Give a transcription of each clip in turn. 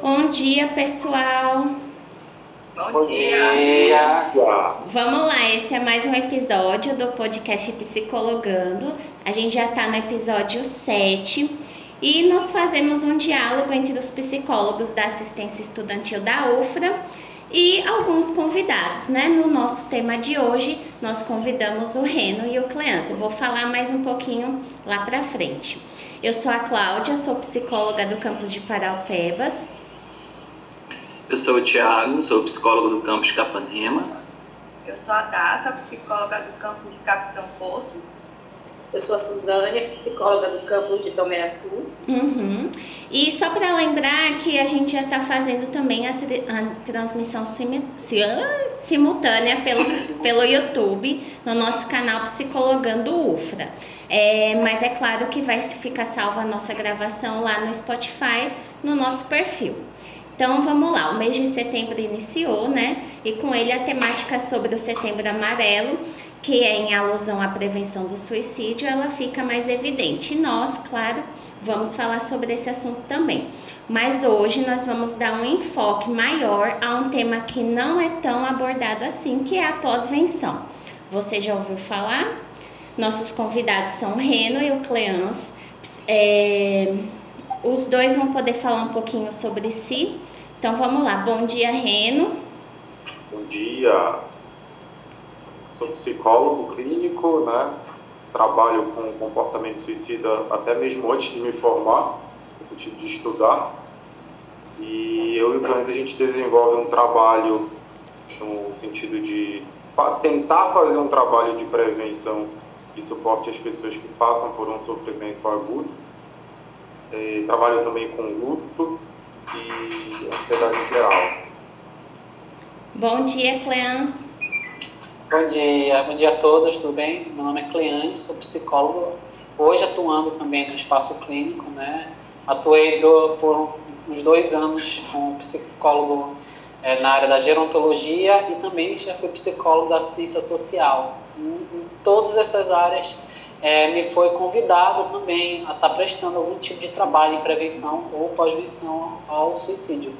Bom dia, pessoal. Bom, Bom dia. dia. Vamos lá, esse é mais um episódio do podcast Psicologando. A gente já está no episódio 7 e nós fazemos um diálogo entre os psicólogos da assistência estudantil da UFRA e alguns convidados, né? No nosso tema de hoje, nós convidamos o Reno e o Cleança. Eu vou falar mais um pouquinho lá para frente. Eu sou a Cláudia, sou psicóloga do campus de Paraupebas. Eu sou o Thiago, sou psicólogo do campus de Capanema. Eu sou a Daça, psicóloga do campus de Capitão Poço. Eu sou a Suzane, psicóloga do campus de Tomé Sul. Uhum. E só para lembrar que a gente já está fazendo também a, tri- a transmissão simi- si- ah, simultânea pelo, pelo YouTube no nosso canal Psicologando UFRA. É, mas é claro que vai ficar salva a nossa gravação lá no Spotify, no nosso perfil. Então vamos lá, o mês de setembro iniciou, né? E com ele a temática sobre o setembro amarelo, que é em alusão à prevenção do suicídio, ela fica mais evidente. E nós, claro, vamos falar sobre esse assunto também. Mas hoje nós vamos dar um enfoque maior a um tema que não é tão abordado assim, que é a pós-venção. Você já ouviu falar? Nossos convidados são o Reno e o Cleance. É, os dois vão poder falar um pouquinho sobre si. Então vamos lá. Bom dia, Reno. Bom dia. Sou psicólogo clínico, né? Trabalho com comportamento suicida até mesmo antes de me formar, no sentido de estudar. E eu e o Cães a gente desenvolve um trabalho no sentido de tentar fazer um trabalho de prevenção e suporte às pessoas que passam por um sofrimento agudo. Eh, trabalho também com luto e ansiedade geral. Bom dia, Cleance. Bom dia, bom dia a todos, tudo bem? Meu nome é Cleane, sou psicólogo, hoje atuando também no espaço clínico, né? Atuei do- por uns dois anos como psicólogo eh, na área da gerontologia e também já fui psicólogo da assistência social. Em todas essas áreas eh, me foi convidado também a estar prestando algum tipo de trabalho em prevenção ou pós-venção ao suicídio.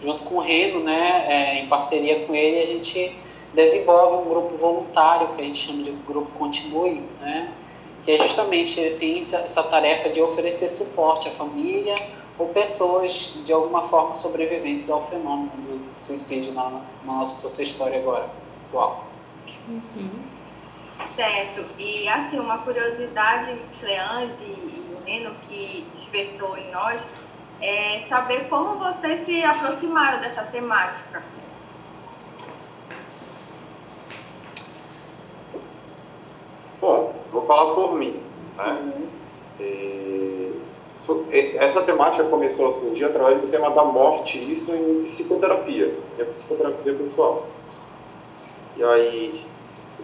Junto com o Reno, né, eh, em parceria com ele, a gente desenvolve um grupo voluntário que a gente chama de grupo Continue, né? que é justamente ele tem essa, tarefa de oferecer suporte à família ou pessoas de alguma forma sobreviventes ao fenômeno do suicídio na, na nossa história agora atual. Certo. E assim, uma curiosidade, Cleanze e o Reno, que despertou em nós, é saber como vocês se aproximaram dessa temática. Bom, vou falar por mim. Né? É, so- é, essa temática começou a surgir através do tema da morte, isso em psicoterapia, em psicoterapia pessoal. E aí,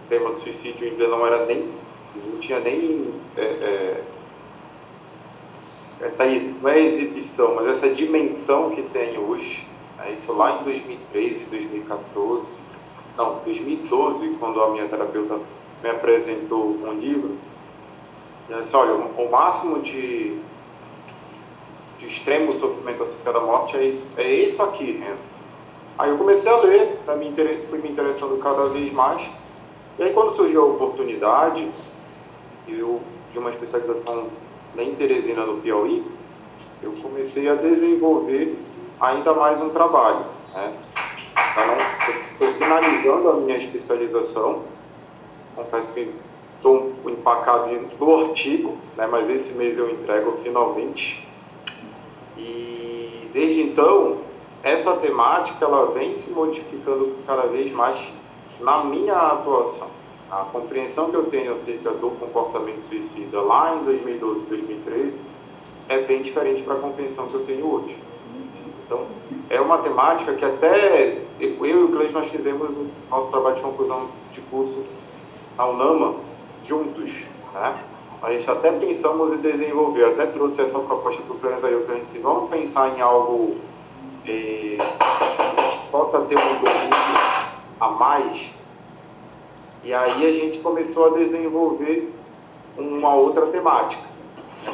tema do suicídio ainda não era nem, não tinha nem é, é, essa não é exibição, mas essa dimensão que tem hoje. né? Isso lá em 2013, 2014, não, 2012, quando a minha terapeuta me apresentou um livro, ela disse, olha, o máximo de, de extremo sofrimento acerca da morte é isso, é isso aqui, né? Aí eu comecei a ler, tá, me fui me interessando cada vez mais, e aí quando surgiu a oportunidade, eu, de uma especialização em Teresina, no Piauí, eu comecei a desenvolver ainda mais um trabalho, né? Estou finalizando a minha especialização, confesso que estou empacado no artigo, né, mas esse mês eu entrego finalmente. E desde então, essa temática ela vem se modificando cada vez mais na minha atuação. A compreensão que eu tenho acerca do comportamento suicida lá em 2012, 2013 é bem diferente para a compreensão que eu tenho hoje. Então, é uma temática que até eu e o Cleide nós fizemos o nosso trabalho de conclusão de curso na UNAMA juntos, né? A gente até pensamos em desenvolver, até trouxe essa proposta para o Cleide aí, eu disse, vamos pensar em algo eh, que possa ter um domínio a mais. E aí a gente começou a desenvolver uma outra temática,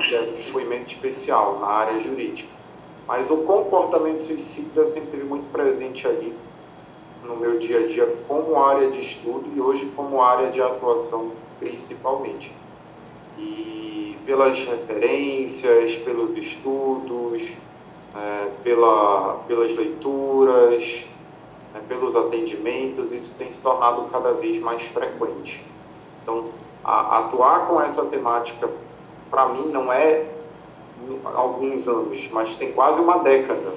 que é depoimento especial na área jurídica Mas o comportamento suicida sempre teve muito presente ali no meu dia a dia como área de estudo e hoje como área de atuação principalmente. E pelas referências, pelos estudos, é, pela, pelas leituras, é, pelos atendimentos, isso tem se tornado cada vez mais frequente. Então, a, atuar com essa temática, para mim, não é alguns anos, mas tem quase uma década,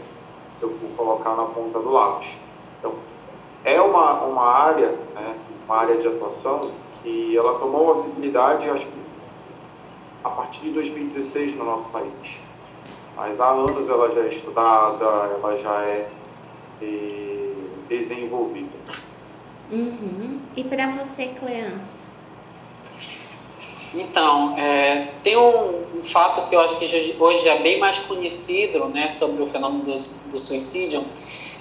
se eu for colocar na ponta do lápis. Então, é uma, uma área, né, uma área de atuação que ela tomou visibilidade, acho que a partir de 2016 no nosso país. Mas há anos ela já é estudada, ela já é desenvolvida. Uhum. E para você, Cleance? Então, é, tem um, um, fato que eu acho que hoje é bem mais conhecido né, sobre o fenômeno do, do suicídio,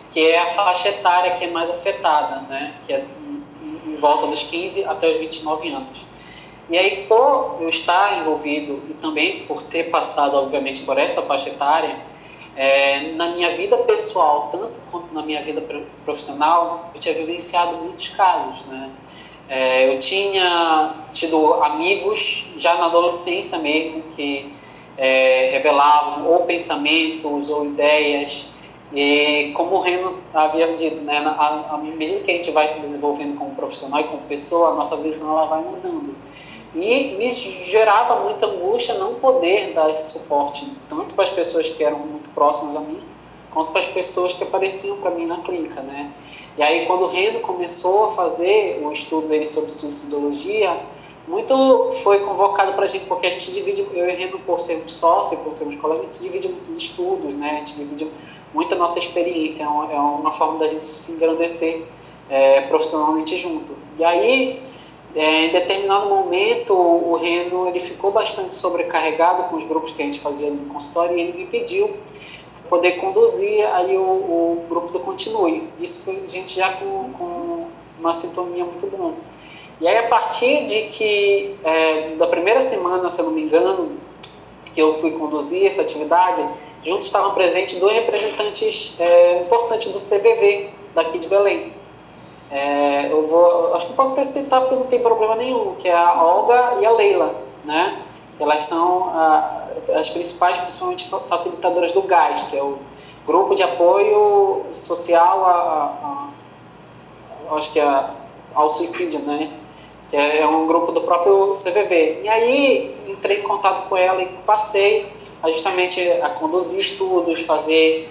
que é a faixa etária que é mais afetada, né, que é em volta dos 15 até os 29 anos. E aí, por eu estar envolvido e também por ter passado, obviamente, por essa faixa etária, é, na minha vida pessoal, tanto quanto na minha vida profissional, eu tinha vivenciado muitos casos, né? É, eu tinha tido amigos já na adolescência mesmo que é, revelavam ou pensamentos ou ideias e como o Reno havia dito, né, à medida que a gente vai se desenvolvendo como profissional e como pessoa, a nossa visão ela vai mudando. E me gerava muita angústia não poder dar esse suporte, tanto para as pessoas que eram muito próximas a mim, quanto para as pessoas que apareciam para mim na clínica, né? E aí, quando o Rendo começou a fazer o estudo dele sobre suicidologia, muito foi convocado para a gente, porque a gente divide, eu e Rendo, por sermos sócios, por sermos colegas, a gente divide muitos estudos, né? A gente divide muita nossa experiência, é uma, é uma forma da gente se engrandecer é, profissionalmente junto. E aí, é, em determinado momento, o Reno ele ficou bastante sobrecarregado com os grupos que a gente fazia no consultório e ele me pediu poder conduzir aí o, o, grupo do Continue. Isso foi a gente já com, com uma sintonia muito boa. E aí, a partir de que, é, da primeira semana, se eu não me engano, que eu fui conduzir essa atividade, juntos estavam presentes dois representantes é, importantes do CVV daqui de Belém. É, eu vou, acho que posso até citar porque não tem problema nenhum, que é a Olga e a Leila, né? Elas são a, as principais, principalmente facilitadoras do GAS, que é o Grupo de Apoio Social a, a acho que é ao suicídio, né? Que é, é um grupo do próprio CVV. E aí entrei em contato com ela e passei a justamente a conduzir estudos, fazer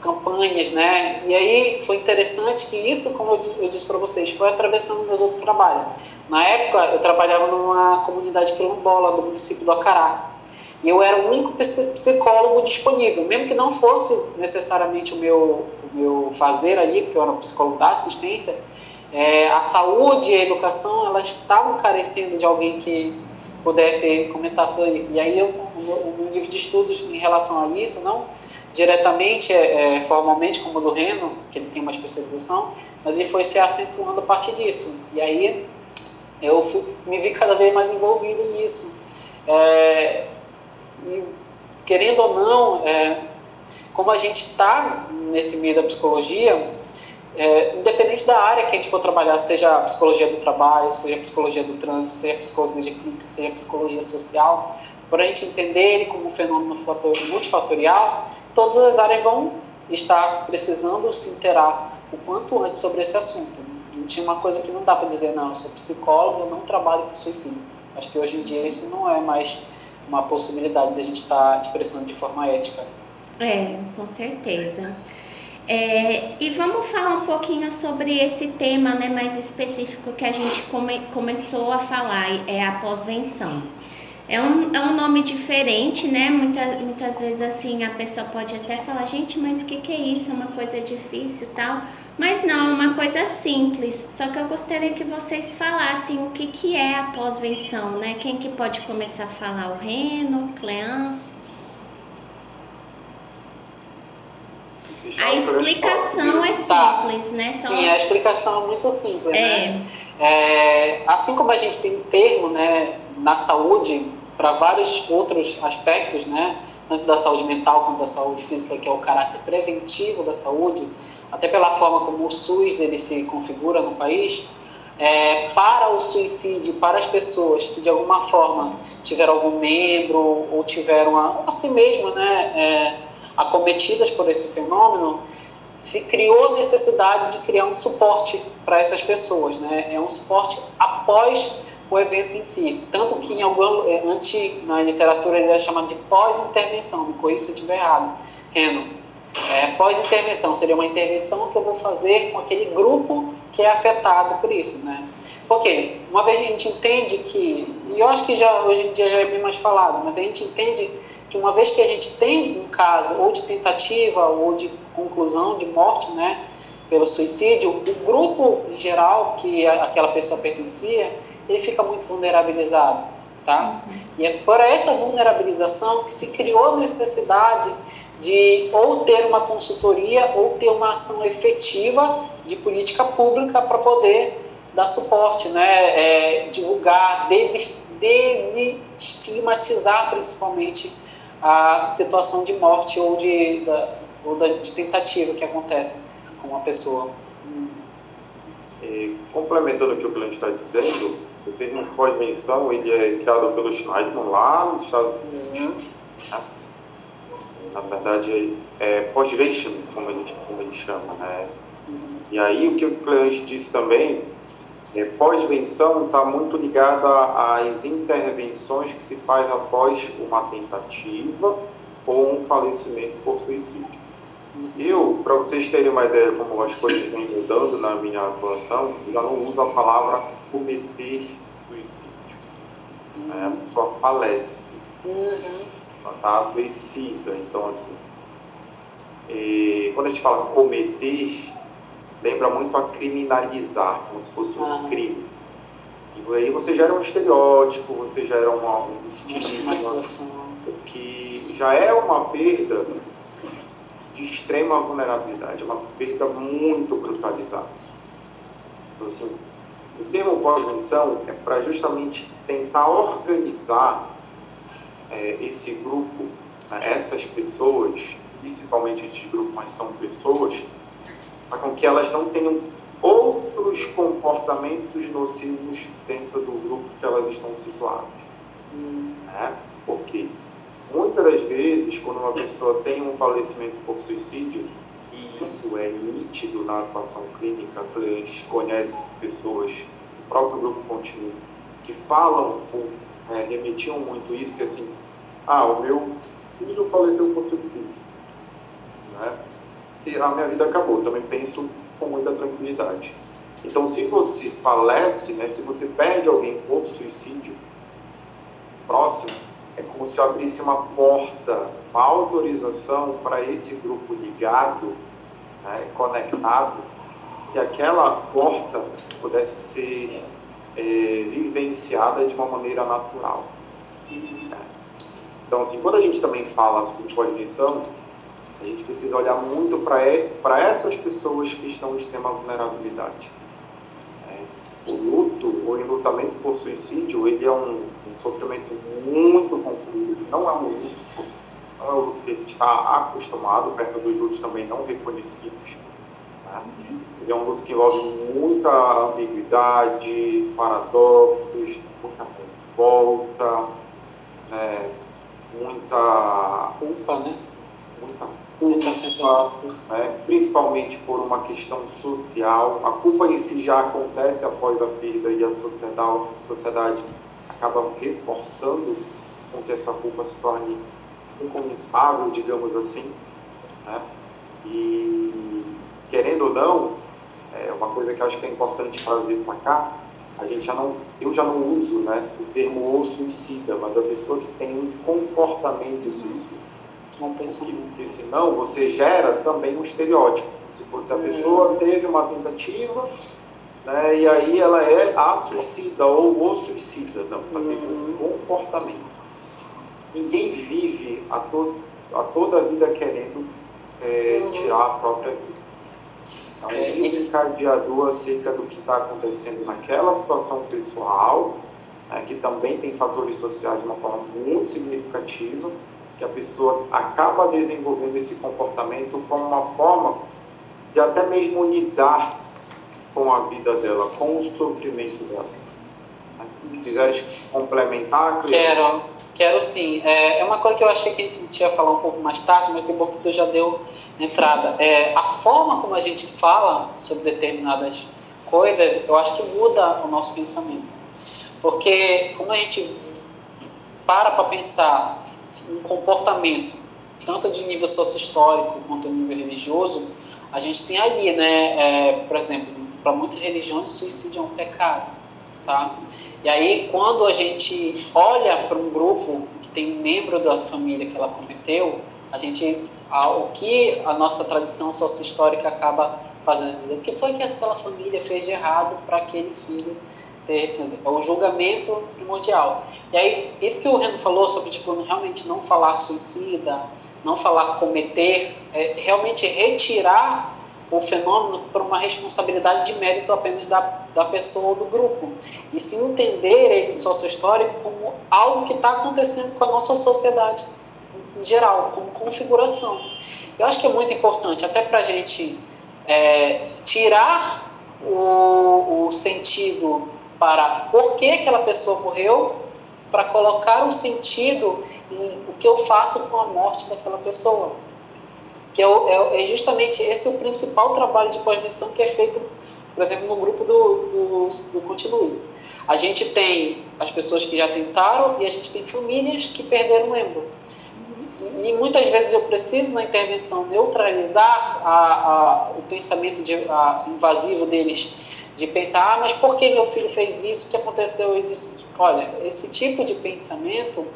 campanhas, né? E aí foi interessante que isso, como eu disse para vocês, foi atravessando meus outros trabalhos. Na época, eu trabalhava numa comunidade quilombola do município do Acará. E eu era o único psicólogo disponível, mesmo que não fosse necessariamente o meu, o meu fazer ali, porque eu era um psicólogo da assistência, é, a saúde e a educação, elas estavam carecendo de alguém que pudesse comentar sobre isso. E aí eu, o meu livro de estudos em relação a isso, não diretamente, é, é, formalmente, como o do Reno, que ele tem uma especialização, mas ele foi se acentuando a partir disso. E aí eu fui, me vi cada vez mais envolvido nisso. É, e, querendo ou não, é, como a gente está nesse meio da psicologia, é, independente da área que a gente for trabalhar, seja a psicologia do trabalho, seja a psicologia do trânsito, seja a psicologia clínica, seja a psicologia social, para a gente entender ele como um fenômeno multifatorial, todas as áreas vão estar precisando se interar o quanto antes sobre esse assunto. Não tinha uma coisa que não dá para dizer, não, eu sou psicólogo, eu não trabalho com suicídio. Acho que hoje em dia isso não é mais uma possibilidade de a gente estar tá expressando de forma ética. É, com certeza. É, e vamos falar um pouquinho sobre esse tema né, mais específico que a gente come, começou a falar, é a pós-venção. É um, é um nome diferente, né? Muitas, muitas vezes assim a pessoa pode até falar, gente, mas o que, que é isso? É uma coisa difícil tal. Mas não, é uma coisa simples. Só que eu gostaria que vocês falassem o que, que é a pós-venção, né? Quem que pode começar a falar? O Reno, Cleance? A explicação é tá. simples, né? Só... Sim, a explicação é muito simples, é. né? É, assim como a gente tem um termo, né, na saúde para vários outros aspectos, né? tanto da saúde mental quanto da saúde física, que é o caráter preventivo da saúde, até pela forma como o SUS ele se configura no país, é, para o suicídio, para as pessoas que de alguma forma tiveram algum membro ou tiveram a, a si mesma, né, é, acometidas por esse fenômeno, se criou necessidade de criar um suporte para essas pessoas, né? É um suporte após o evento em si. Tanto que em algum, é, antes, na literatura ele é chamado de pós-intervenção, me corrija se eu estiver errado, Reno. É, pós-intervenção seria uma intervenção que eu vou fazer com aquele grupo que é afetado por isso, né? Porque uma vez a gente entende que, e eu acho que já hoje em dia já é bem mais falado, mas a gente entende que uma vez que a gente tem um caso ou de tentativa ou de conclusão de morte, né, pelo suicídio, o grupo em geral que aquela pessoa pertencia, ele fica muito vulnerabilizado, tá? E é por essa vulnerabilização que se criou a necessidade de ou ter uma consultoria ou ter uma ação efetiva de política pública para poder dar suporte, né? É, divulgar, desestigmatizar principalmente a situação de morte ou de, da, ou da, de tentativa que acontece com uma pessoa. E, complementando o que o cliente está dizendo, o termo pós-venção ele é criado pelo Schneidman lá nos Estados Unidos. Uhum. Né? Na verdade, é post-vention, como ele, como ele chama. Né? Uhum. E aí, o que o cliente disse também é, pós-venção está muito ligada às intervenções que se faz após uma tentativa ou um falecimento por suicídio. Eu, para vocês terem uma ideia como as coisas vêm mudando na minha atuação, já não uso a palavra cometer suicídio. Né? A pessoa falece. Ela está adoecida. Então, assim, quando a gente fala cometer, lembra muito a criminalizar, como se fosse um crime. E aí você gera um estereótipo, você gera uma, um estigma, que já é uma perda de extrema vulnerabilidade, uma perda muito brutalizada. Então, assim, o termo pós-venção é para justamente tentar organizar é, esse grupo, né, essas pessoas, principalmente esse grupo, mas são pessoas, para com que elas não tenham outros comportamentos nocivos dentro do grupo que elas estão situadas. Né? Porque muitas das vezes, quando uma pessoa tem um falecimento por suicídio, e isso é nítido na atuação clínica, a gente conhece pessoas do próprio grupo contínuo que falam ou é, remetiam muito isso, que assim, ah, o meu filho faleceu por suicídio. Né? e a minha vida acabou. Também penso com muita tranquilidade. Então, se você falece, né, se você perde alguém por suicídio próximo, é como se eu abrisse uma porta, uma autorização para esse grupo ligado, né, conectado, que aquela porta pudesse ser é, vivenciada de uma maneira natural. Então, assim, quando a gente também fala sobre coordenação, a gente precisa olhar muito para essas pessoas que estão em extrema vulnerabilidade. O luto, o enlutamento por suicídio, ele é um, um sofrimento muito confuso, não é um luto, não é um luto que a gente está acostumado, perto dos lutos também não reconhecidos. Né? Ele é um luto que envolve muita ambiguidade, paradoxos, muita revolta, né? muita culpa, né? Né, principalmente por uma questão social. A culpa em si já acontece após a perda e a sociedade, a sociedade acaba reforçando com que essa culpa se torne incomissável, digamos assim. Né? E, querendo ou não, é uma coisa que eu acho que é importante trazer para cá, a gente já não, eu já não uso né, o termo ou suicida, mas a pessoa que tem um comportamento suicida não pensamento. Porque senão você gera também um estereótipo. Se, se a pessoa teve uma tentativa, né, e aí ela é a suicida ou o suicida, não, a uhum. comportamento. Ninguém vive a, to, a toda a vida querendo é, uhum. tirar a própria vida. É um é, desencadeador acerca do que está acontecendo naquela situação pessoal, né, que também tem fatores sociais de uma forma muito significativa, que a pessoa acaba desenvolvendo esse comportamento como uma forma de até mesmo lidar com a vida dela, com o sofrimento dela. Se quiseres complementar, Quero, quero sim. É, é, uma coisa que eu achei que a gente ia falar um pouco mais tarde, mas que bom que tu já deu entrada. É, a forma como a gente fala sobre determinadas coisas, eu acho que muda o nosso pensamento. Porque como a gente para para pensar um comportamento, tanto de nível sócio-histórico quanto nível religioso, a gente tem ali, né, é, por exemplo, para muitas religiões, suicídio é um pecado, tá? E aí, quando a gente olha para um grupo que tem um membro da família que ela cometeu, a gente, a, o que a nossa tradição sócio-histórica acaba fazendo dizer, o que foi que aquela família fez de errado para aquele filho é o julgamento primordial. E aí, isso que o Reno falou sobre, tipo, realmente não falar suicida, não falar cometer, é realmente retirar o fenômeno para uma responsabilidade de mérito apenas da, da pessoa ou do grupo. E se entender ele sócio-histórico como algo que está acontecendo com a nossa sociedade em geral, como configuração. Eu acho que é muito importante, até para a gente é, tirar o, o sentido para por que aquela pessoa morreu, para colocar um sentido em o que eu faço com a morte daquela pessoa. Que é, é, é justamente esse o principal trabalho de pós-missão que é feito, por exemplo, no grupo do, do, do Continue. A gente tem as pessoas que já tentaram e a gente tem famílias que perderam um membro. E muitas vezes eu preciso, na intervenção, neutralizar a, a, o pensamento de, a, invasivo deles de pensar, ah, mas por que meu filho fez isso? O que aconteceu? Disse, olha, esse tipo de pensamento,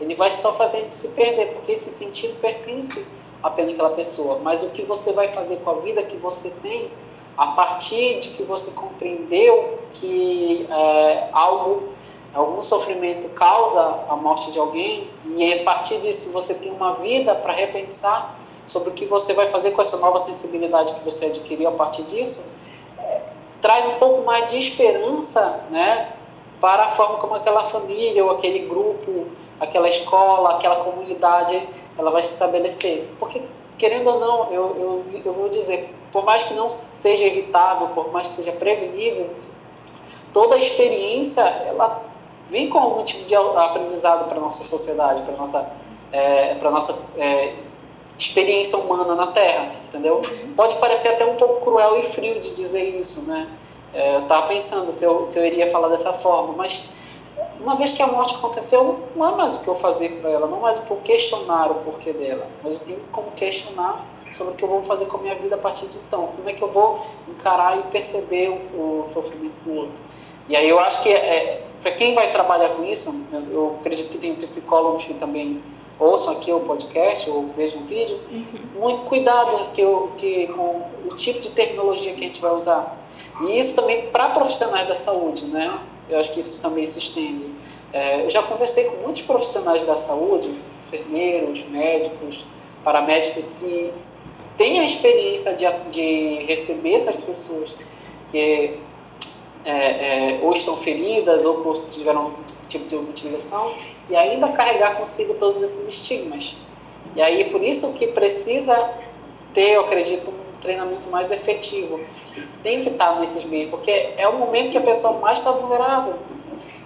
ele vai só fazendo se perder, porque esse sentido pertence apenas àquela pessoa. Mas o que você vai fazer com a vida que você tem, a partir de que você compreendeu que é, algo, algum sofrimento causa a morte de alguém, e a partir disso você tem uma vida para repensar sobre o que você vai fazer com essa nova sensibilidade que você adquiriu a partir disso, traz um pouco mais de esperança, né, para a forma como aquela família ou aquele grupo, aquela escola, aquela comunidade, ela vai se estabelecer. Porque, querendo ou não, eu, eu, eu vou dizer, por mais que não seja evitável, por mais que seja prevenível, toda a experiência, ela vem com algum tipo de aprendizado para a nossa sociedade, para a nossa, é, para nossa é, experiência humana na Terra, entendeu? Pode parecer até um pouco cruel e frio de dizer isso, né? É, eu estava pensando se eu, se eu iria falar dessa forma, mas uma vez que a morte aconteceu, não é mais o que eu fazer para ela, não é mais o que eu questionar o porquê dela, mas eu tenho como questionar sobre o que eu vou fazer com a minha vida a partir de então. Como é que eu vou encarar e perceber o, o sofrimento do outro? E aí eu acho que é, para quem vai trabalhar com isso, eu, eu acredito que tem psicólogos que também ouçam aqui o podcast ou vejam o vídeo, uhum. muito cuidado que, que, com o tipo de tecnologia que a gente vai usar. E isso também para profissionais da saúde, né? Eu acho que isso também se estende. É, eu já conversei com muitos profissionais da saúde, enfermeiros, médicos, paramédicos, que têm a experiência de, de receber essas pessoas que é, é, ou estão feridas ou tiveram tipo de utilização e ainda carregar consigo todos esses estigmas. E aí por isso que precisa ter, eu acredito, um treinamento mais efetivo. Tem que estar nesses meios, porque é o momento que a pessoa mais está vulnerável.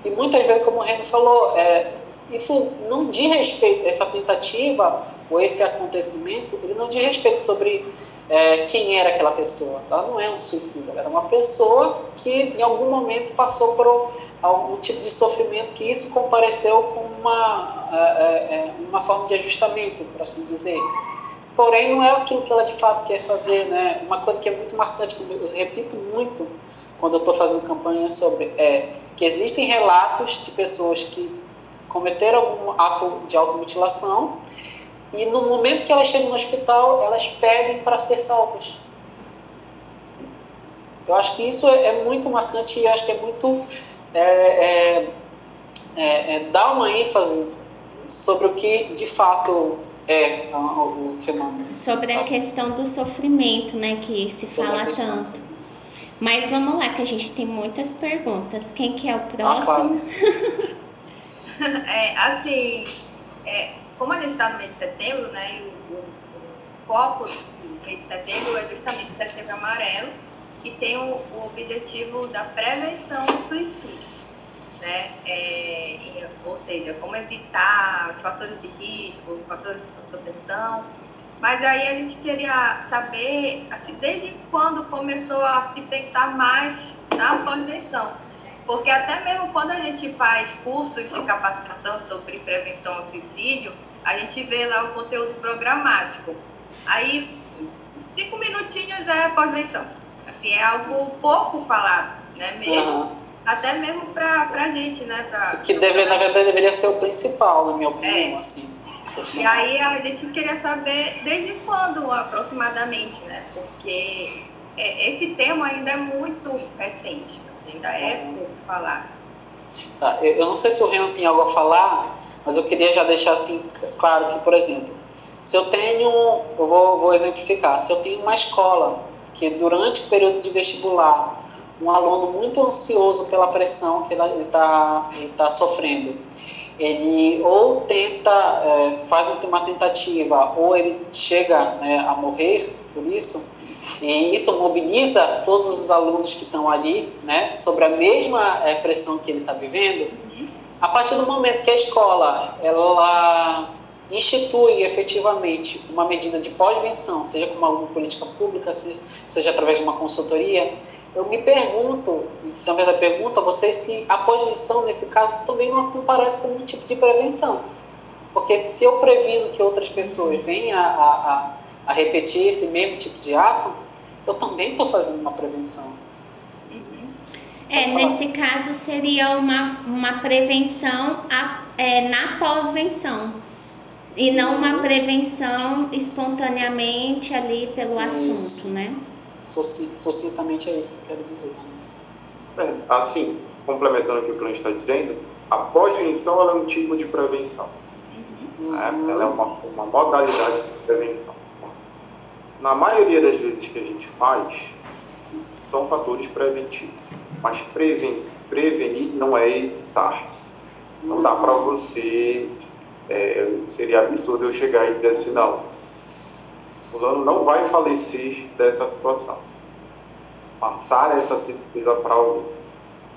E muitas vezes, como o Renan falou, é, isso não diz respeito, essa tentativa ou esse acontecimento, ele não diz respeito sobre é, quem era aquela pessoa. Ela não é um suicida, ela era uma pessoa que em algum momento passou por algum tipo de sofrimento que isso compareceu com uma, é, é, é, uma forma de ajustamento, por assim dizer. Porém, não é aquilo que ela de fato quer fazer. Né? Uma coisa que é muito marcante, que eu repito muito quando eu estou fazendo campanha sobre, é que existem relatos de pessoas que cometeram algum ato de automutilação e no momento que elas chegam no hospital, elas pedem para ser salvas. Eu acho que isso é, é muito marcante e acho que é muito. É, é, é, é, dá uma ênfase sobre o que de fato é o, o fenômeno. Sobre sabe? a questão do sofrimento, né, que se sobre fala tanto. Mas vamos lá, que a gente tem muitas perguntas. Quem que é o próximo? Ah, claro. é, assim, é, como a gente está no mês de setembro, né, e o, o, o foco do mês de setembro é justamente setembro amarelo, que tem o, o objetivo da prevenção do suicídio. Né? É, ou seja, como evitar os fatores de risco, os fatores de proteção. Mas aí a gente queria saber, assim, desde quando começou a se pensar mais na prevenção. Porque até mesmo quando a gente faz cursos de capacitação sobre prevenção ao suicídio, a gente vê lá o conteúdo programático. Aí, cinco minutinhos é pós-venção. Assim, é algo pouco falado, né? Mesmo, uhum. Até mesmo para a gente, né? Pra, que deve, na verdade deveria ser o principal, na minha opinião, é. assim. E aí a gente queria saber desde quando aproximadamente, né? Porque é, esse tema ainda é muito recente, ainda é pouco falado. Tá, eu não sei se o Renan tem algo a falar, mas eu queria já deixar assim claro que, por exemplo, se eu tenho, eu vou, vou exemplificar, se eu tenho uma escola que durante o período de vestibular, um aluno muito ansioso pela pressão que ele está tá sofrendo, ele ou tenta, é, faz uma tentativa, ou ele chega né, a morrer por isso, e isso mobiliza todos os alunos que estão ali né, sobre a mesma é, pressão que ele está vivendo. A partir do momento que a escola ela institui efetivamente uma medida de pós-venção, seja com alguma política pública, seja através de uma consultoria, eu me pergunto, também a pergunta a vocês se a pós-venção, nesse caso, também não aparece como um tipo de prevenção. Porque se eu previno que outras pessoas venham a, a, a repetir esse mesmo tipo de ato, eu também estou fazendo uma prevenção. Uhum. É, nesse caso seria uma, uma prevenção a, é, na pós-venção e não uma prevenção espontaneamente ali pelo Isso. assunto, né? Sucintamente é isso que eu quero dizer. É, assim, complementando o que o cliente está dizendo, a pós-venção é um tipo de prevenção. Uhum. É, ela é uma, uma modalidade de prevenção. Na maioria das vezes que a gente faz, são fatores preventivos. Mas preven, prevenir não é evitar. Não dá para você é, seria absurdo eu chegar e dizer assim, não, fulano não vai falecer dessa situação. Passar essa certeza para alguém.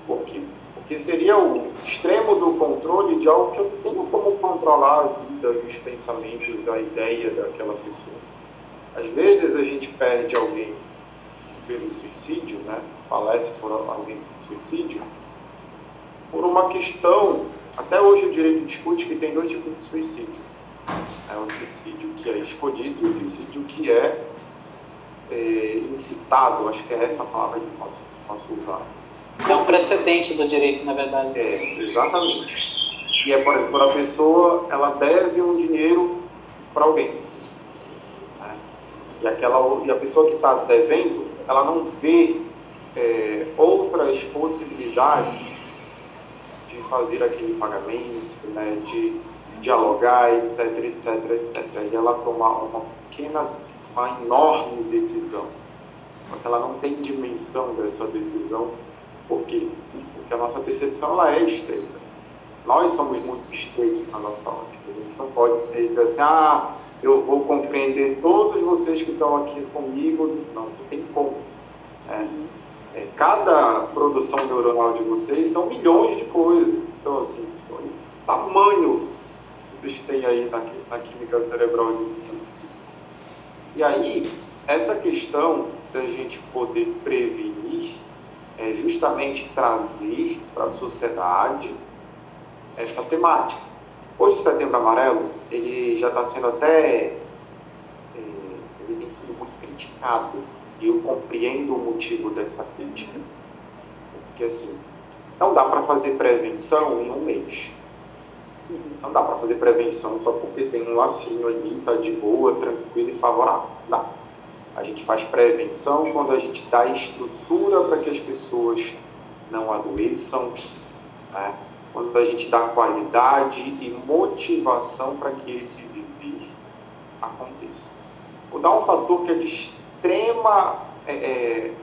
Por quê? Porque seria o extremo do controle de algo que eu tenho como controlar a vida e os pensamentos, a ideia daquela pessoa. Às vezes a gente perde alguém pelo suicídio, né? falece por alguém por suicídio, por uma questão até hoje o direito discute que tem dois tipos de suicídio. É o suicídio que é escolhido e o suicídio que é, é incitado. Acho que é essa palavra que posso, posso usar. É um precedente do direito, na verdade. É, exatamente. E é, por exemplo, a pessoa, ela deve um dinheiro para alguém. Né? E, aquela, e a pessoa que está devendo, ela não vê é, outras possibilidades fazer aquele pagamento, né, de dialogar, etc, etc, etc. E ela tomar uma pequena, uma enorme decisão, porque ela não tem dimensão dessa decisão. Por quê? Porque a nossa percepção ela é estreita. Nós somos muito estreitos na nossa ótica. A gente não pode ser dizer assim, ah, eu vou compreender todos vocês que estão aqui comigo. Não, não tem como. É, é, cada produção neuronal de vocês são milhões de coisas. Então, assim, o tamanho que vocês têm aí na, na química cerebral de vocês. E aí, essa questão da gente poder prevenir é justamente trazer para a sociedade essa temática. Hoje, o Setembro Amarelo, ele já está sendo até. É, ele tem sido muito criticado e eu compreendo o motivo dessa crítica. Porque, assim, não dá para fazer prevenção em um mês. Não dá para fazer prevenção só porque tem um lacinho ali, tá de boa, tranquilo e favorável. Dá. A gente faz prevenção quando a gente dá estrutura para que as pessoas não adoeçam, né? Quando a gente dá qualidade e motivação para que esse viver aconteça. Vou dar um fator que é de extrema é, é,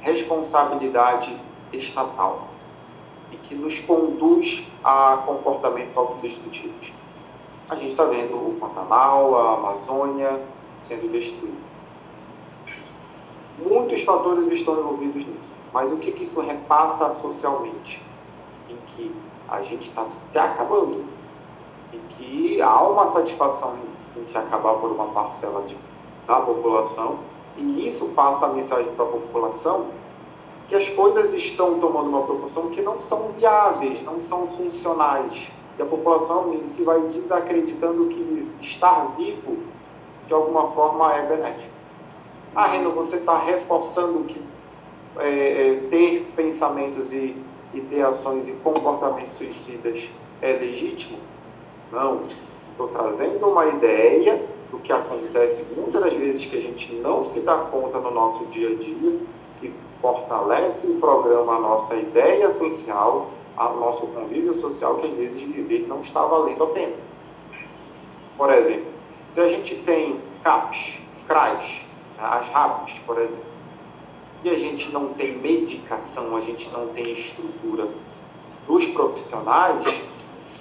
responsabilidade estatal e que nos conduz a comportamentos autodestrutivos. a gente está vendo o Pantanal, a Amazônia sendo destruída. Muitos fatores estão envolvidos nisso, mas o que, que isso repassa socialmente? Em que a gente está se acabando, em que há uma satisfação em, se acabar por uma parcela de, da população, e isso passa a mensagem para a população que as coisas estão tomando uma proporção que não são viáveis, não são funcionais. E a população se vai desacreditando que estar vivo, de alguma forma, é benéfico. Ah, Reno, você está reforçando que é, é, ter pensamentos e, e ter ações e comportamentos suicidas é legítimo? Não. Estou trazendo uma ideia do que acontece muitas das vezes que a gente não se dá conta no nosso dia a dia, que fortalece e programa a nossa ideia social, o nosso convívio social, que às vezes viver não está valendo a pena. Por exemplo, se a gente tem CAPs, CRAs, as RAPs, por exemplo, e a gente não tem medicação, a gente não tem estrutura dos profissionais,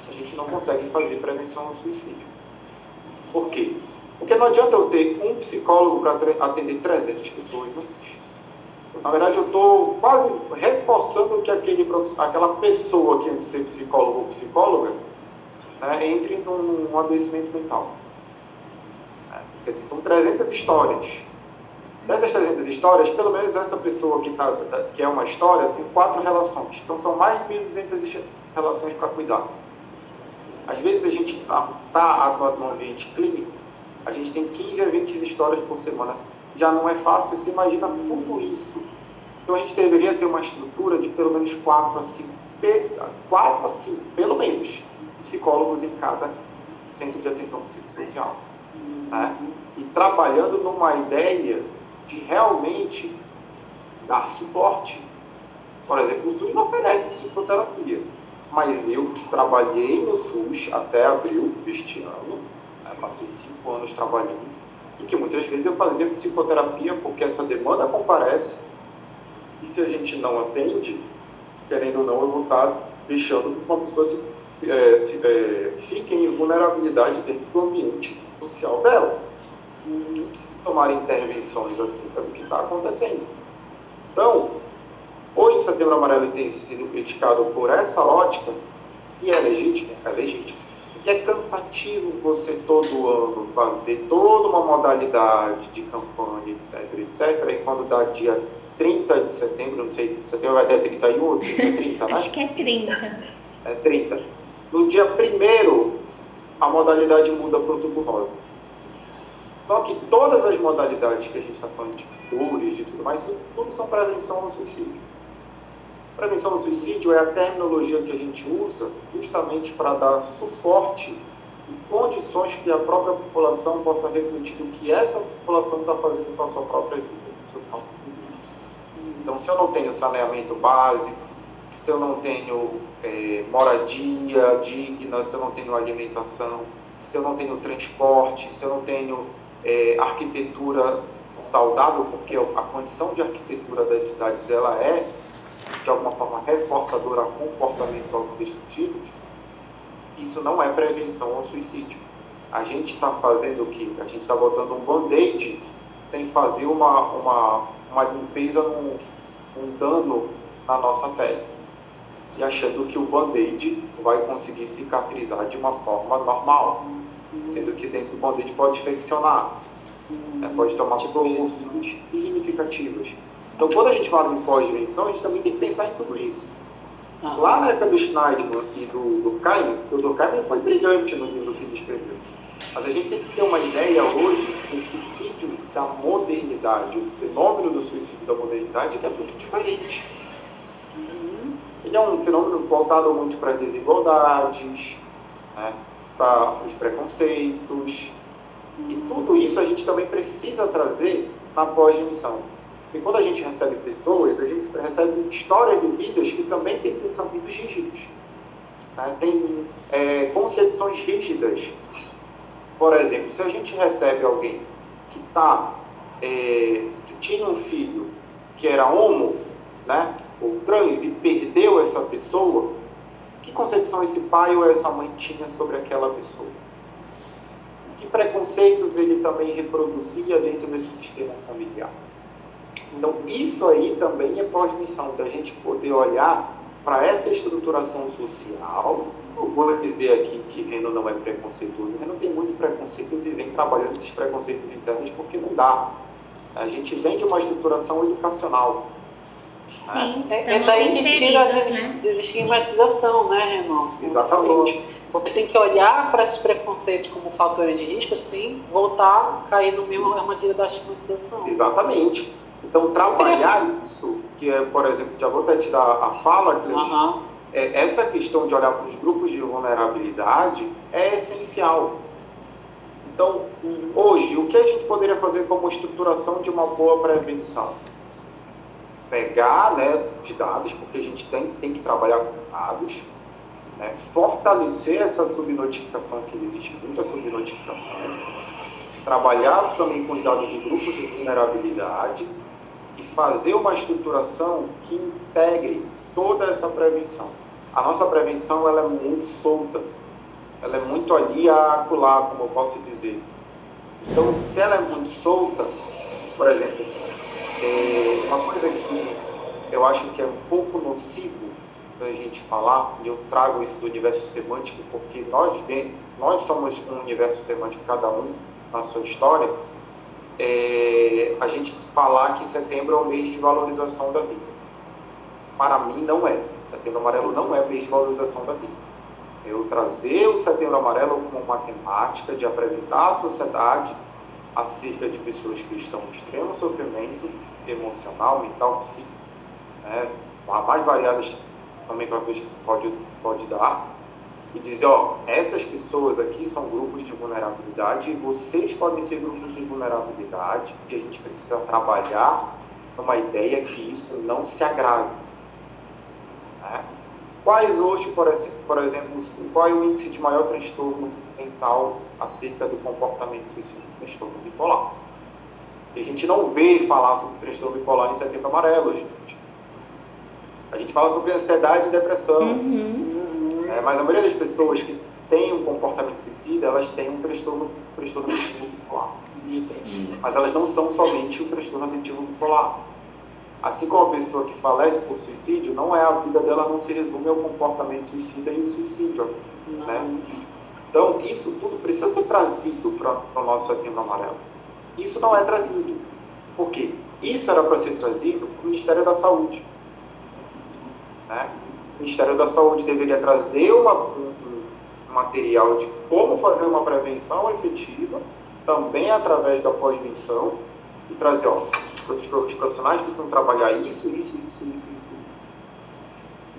a gente não consegue fazer prevenção ao suicídio. Por quê? Porque não adianta eu ter um psicólogo para atender 300 pessoas mês. Na verdade, eu estou quase reforçando que aquele, aquela pessoa que é ser psicólogo ou psicóloga né, entre num adoecimento mental. É, porque assim, são 300 histórias. Dessas 300 histórias, pelo menos essa pessoa que, tá, que é uma história tem quatro relações. Então, são mais de 1.200 relações para cuidar. Às vezes, a gente está tá atuando no ambiente clínico, a gente tem 15 a 20 histórias por semana já não é fácil, você imagina tudo isso. Então a gente deveria ter uma estrutura de pelo menos 4 a 5, 4 a 5 pelo menos, psicólogos em cada centro de atenção psicossocial. Né? E trabalhando numa ideia de realmente dar suporte. Por exemplo, o SUS não oferece psicoterapia, mas eu trabalhei no SUS até abril deste ano, né? passei cinco anos trabalhando e que muitas vezes eu fazia psicoterapia porque essa demanda comparece e se a gente não atende, querendo ou não, eu vou estar deixando que uma pessoa se, é, se é, fique em vulnerabilidade dentro do ambiente social dela. Não precisa tomar intervenções assim para o que está acontecendo. Então, hoje o Setembro Amarelo tem sido criticado por essa ótica, e é legítimo, é legítimo que é cansativo você todo ano fazer toda uma modalidade de campanha, etc, etc. E quando dá dia 30 de setembro, não sei, setembro vai até 31 ou 30, né? Acho que é 30. É 30. No dia 1 a modalidade muda para o tubo rosa. Só que todas as modalidades que a gente está falando de cores, de tudo mais, tudo são prevenção ao suicídio. Prevenção ao suicídio é a terminologia que a gente usa justamente para dar suporte e condições que a própria população possa refletir do que essa população está fazendo com a sua própria vida. Então, se eu não tenho saneamento básico, se eu não tenho é, moradia digna, se eu não tenho alimentação, se eu não tenho transporte, se eu não tenho é, arquitetura saudável, porque a condição de arquitetura das cidades ela é de alguma forma reforçadora a comportamentos autodestrutivos, isso não é prevenção ao suicídio. A gente está fazendo o que? A gente está botando um band-aid sem fazer uma, uma, uma limpeza num, um dano na nossa pele. E achando que o band-aid vai conseguir cicatrizar de uma forma normal. Sendo que dentro do band-aid pode infeccionar. Né? Pode tomar tipo proporções significativas. Então, quando a gente fala em pós-dimensão, a gente também tem que pensar em tudo isso. Ah. Lá na época do Schneidman e do Durkheim, o Durkheim foi brilhante no livro que ele escreveu. Mas a gente tem que ter uma ideia hoje do suicídio da modernidade, o fenômeno do suicídio da modernidade que é muito diferente. Ele é um fenômeno voltado muito para as desigualdades, né, os preconceitos. E tudo isso a gente também precisa trazer na pós-dimensão. E quando a gente recebe pessoas, a gente recebe histórias de vidas que também têm pensamentos rígidos. Né? Tem é, concepções rígidas. Por exemplo, se a gente recebe alguém que, tá, é, tinha um filho que era homo, né, ou trans, e perdeu essa pessoa, concepção esse pai ou essa mãe tinha sobre aquela pessoa? preconceitos ele também reproduzia dentro desse sistema familiar. Então, isso aí também é pós-missão, da gente poder olhar para essa estruturação social. Eu vou dizer aqui que Reno não é preconceituoso. Reno tem muito preconceitos e vem trabalhando esses preconceitos internos porque não dá. A gente vem de uma estruturação educacional. Sim, É, é daí que tira a des- né? desestigmatização, né, Renan? Exatamente. Porque tem que olhar para esses preconceitos como fatores de risco, sim, voltar a cair no mesmo armadilha da estigmatização. Exatamente. Então, trabalhar isso, que é, por exemplo, já vou até te dar a fala, Cleide, é, essa questão de olhar para os grupos de vulnerabilidade é essencial. Então, hoje, o que a gente poderia fazer como estruturação de uma boa prevenção? Pegar né, os dados, porque a gente tem, tem que trabalhar com dados, né, fortalecer essa subnotificação, que existe muita subnotificação, trabalhar também com os dados de grupos de vulnerabilidade e fazer uma estruturação que integre toda essa prevenção. A nossa prevenção ela é muito solta, ela é muito ali a acular, como eu posso dizer. Então, se ela é muito solta, por exemplo, é, uma coisa que eu acho que é um pouco nocivo da gente falar, e eu trago isso do universo semântico, porque nós, nós somos um universo semântico, cada um na sua história, é, a gente falar que setembro é o mês de valorização da vida. Para mim, não é. Setembro Amarelo não é o mês de valorização da vida. Eu trazer o Setembro Amarelo como uma temática de apresentar à sociedade acerca de pessoas que estão em extremo sofrimento emocional, mental, psíquico, né, as mais variadas nomenclaturas que se pode, pode dar, e dizer, ó, essas pessoas aqui são grupos de vulnerabilidade e vocês podem ser grupos de vulnerabilidade e a gente precisa trabalhar numa ideia que isso não se agrave. né? Quais hoje, por ex- por exemplo, qual é o índice de maior transtorno mental acerca do comportamento suicida? Transtorno bipolar. E a gente não vê falar sobre transtorno bipolar em setembro amarelo, gente. A gente fala sobre ansiedade e depressão. Uhum. É, mas a maioria das pessoas que têm um comportamento suicida, elas têm um transtorno, transtorno afetivo bipolar. Mas elas não são somente o transtorno afetivo bipolar. Assim como a pessoa que falece por suicídio, não é a vida dela não se resume ao comportamento suicida e o suicídio. Né? Então, isso tudo precisa ser trazido para o nosso setembro amarelo. Isso não é trazido. Por quê? Isso era para ser trazido para o Ministério da Saúde. Né? O Ministério da Saúde deveria trazer uma, um, um material de como fazer uma prevenção efetiva, também através da pós-venção, e trazer, ó, os profissionais precisam trabalhar isso, isso, isso, isso, isso, isso.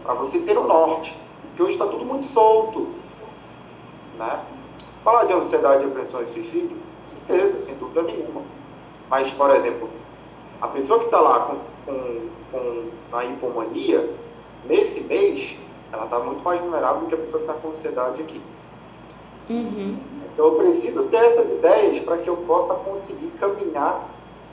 Para você ter o norte. Porque hoje está tudo muito solto. Né? Falar de ansiedade, depressão e suicídio, certeza, sem dúvida nenhuma. Mas, por exemplo, a pessoa que está lá com, com, com a hipomania, nesse mês, ela está muito mais vulnerável do que a pessoa que está com ansiedade aqui. Uhum. Então, eu preciso ter essas ideias para que eu possa conseguir caminhar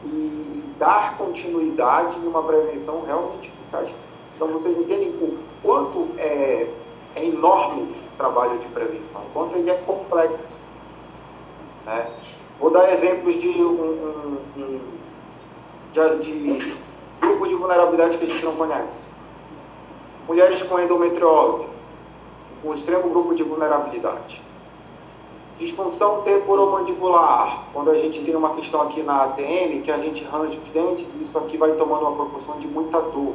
e dar continuidade em uma prevenção realmente eficaz. Então, vocês entendem o quanto é, é enorme o trabalho de prevenção, o quanto ele é complexo. Né? Vou dar exemplos de, um, um, de, de grupos de vulnerabilidade que a gente não conhece. Mulheres com endometriose, um extremo grupo de vulnerabilidade. Disfunção temporomandibular, quando a gente tem uma questão aqui na ATM, que a gente range os dentes, isso aqui vai tomando uma proporção de muita dor.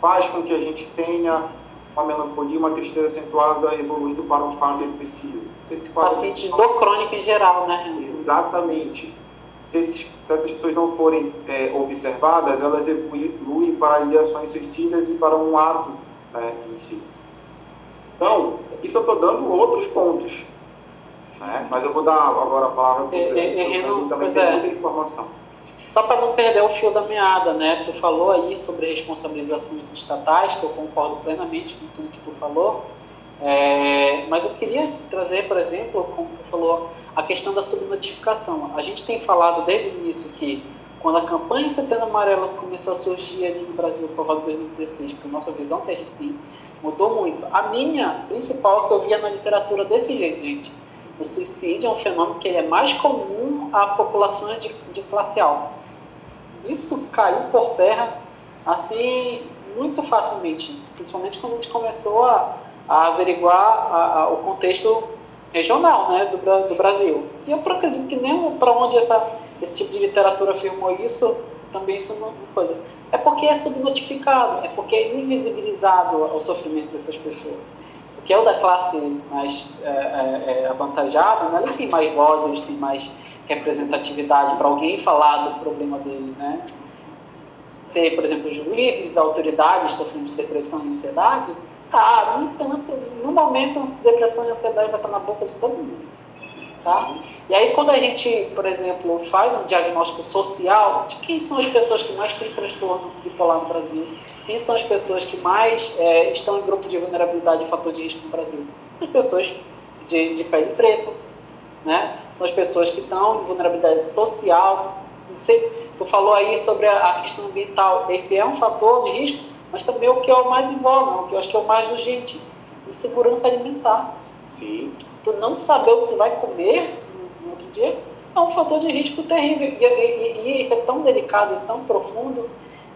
Faz com que a gente tenha uma melancolia, uma tristeza acentuada evoluindo para um quadro depressivo. Se esse quadro- Paciente de dor crônica em geral, né? Exatamente. Se, esses- se essas pessoas não forem é, observadas, elas evoluem para ideações suicidas e para um ato né, em si. Então, isso eu estou dando outros pontos. Né? Mas eu vou dar agora a palavra para o É, é, é, também pois tem é. muita informação. Só para não perder o fio da meada, né? Tu falou aí sobre responsabilizações estatais, que eu concordo plenamente com tudo que tu falou. É, mas eu queria trazer, por exemplo, como tu falou, a questão da subnotificação. A gente tem falado desde o início que quando a campanha Setembro Amarelo começou a surgir ali no Brasil, por volta de 2016, porque a nossa visão que a gente tem mudou muito. A minha principal que eu via na literatura desse jeito, gente. o suicídio é um fenômeno que é mais comum a populações de, de classe alta. Isso caiu por terra assim muito facilmente, principalmente quando a gente começou a, a averiguar a, a, o contexto regional né, do, do, Brasil. E eu acredito que nem para onde essa, esse tipo de literatura afirmou isso, também isso não pode. É porque é subnotificado, é porque é invisibilizado o sofrimento dessas pessoas. Porque é o da classe mais é, é, é avantajada, né, eles têm mais voz, eles têm mais representatividade para alguém falar do problema deles, né? Ter, por exemplo, juízes, autoridades sofrendo de depressão e ansiedade, tá, no entanto, no momento, depressão e ansiedade vai estar na boca de todo mundo, tá? E aí, quando a gente, por exemplo, faz um diagnóstico social de quem são as pessoas que mais têm transtorno bipolar no Brasil, quem são as pessoas que mais é, estão em grupo de vulnerabilidade e fator de risco no Brasil, as pessoas de, de pele preto, né? São as pessoas que estão em vulnerabilidade social. Você, tu falou aí sobre a, questão ambiental. Esse é um fator de risco, mas também é o que é o mais em voga, o que eu acho que é o mais urgente, insegurança alimentar. Sim. Tu não saber o que tu vai comer no, outro dia é um fator de risco terrível. E, e, e isso é tão delicado e tão profundo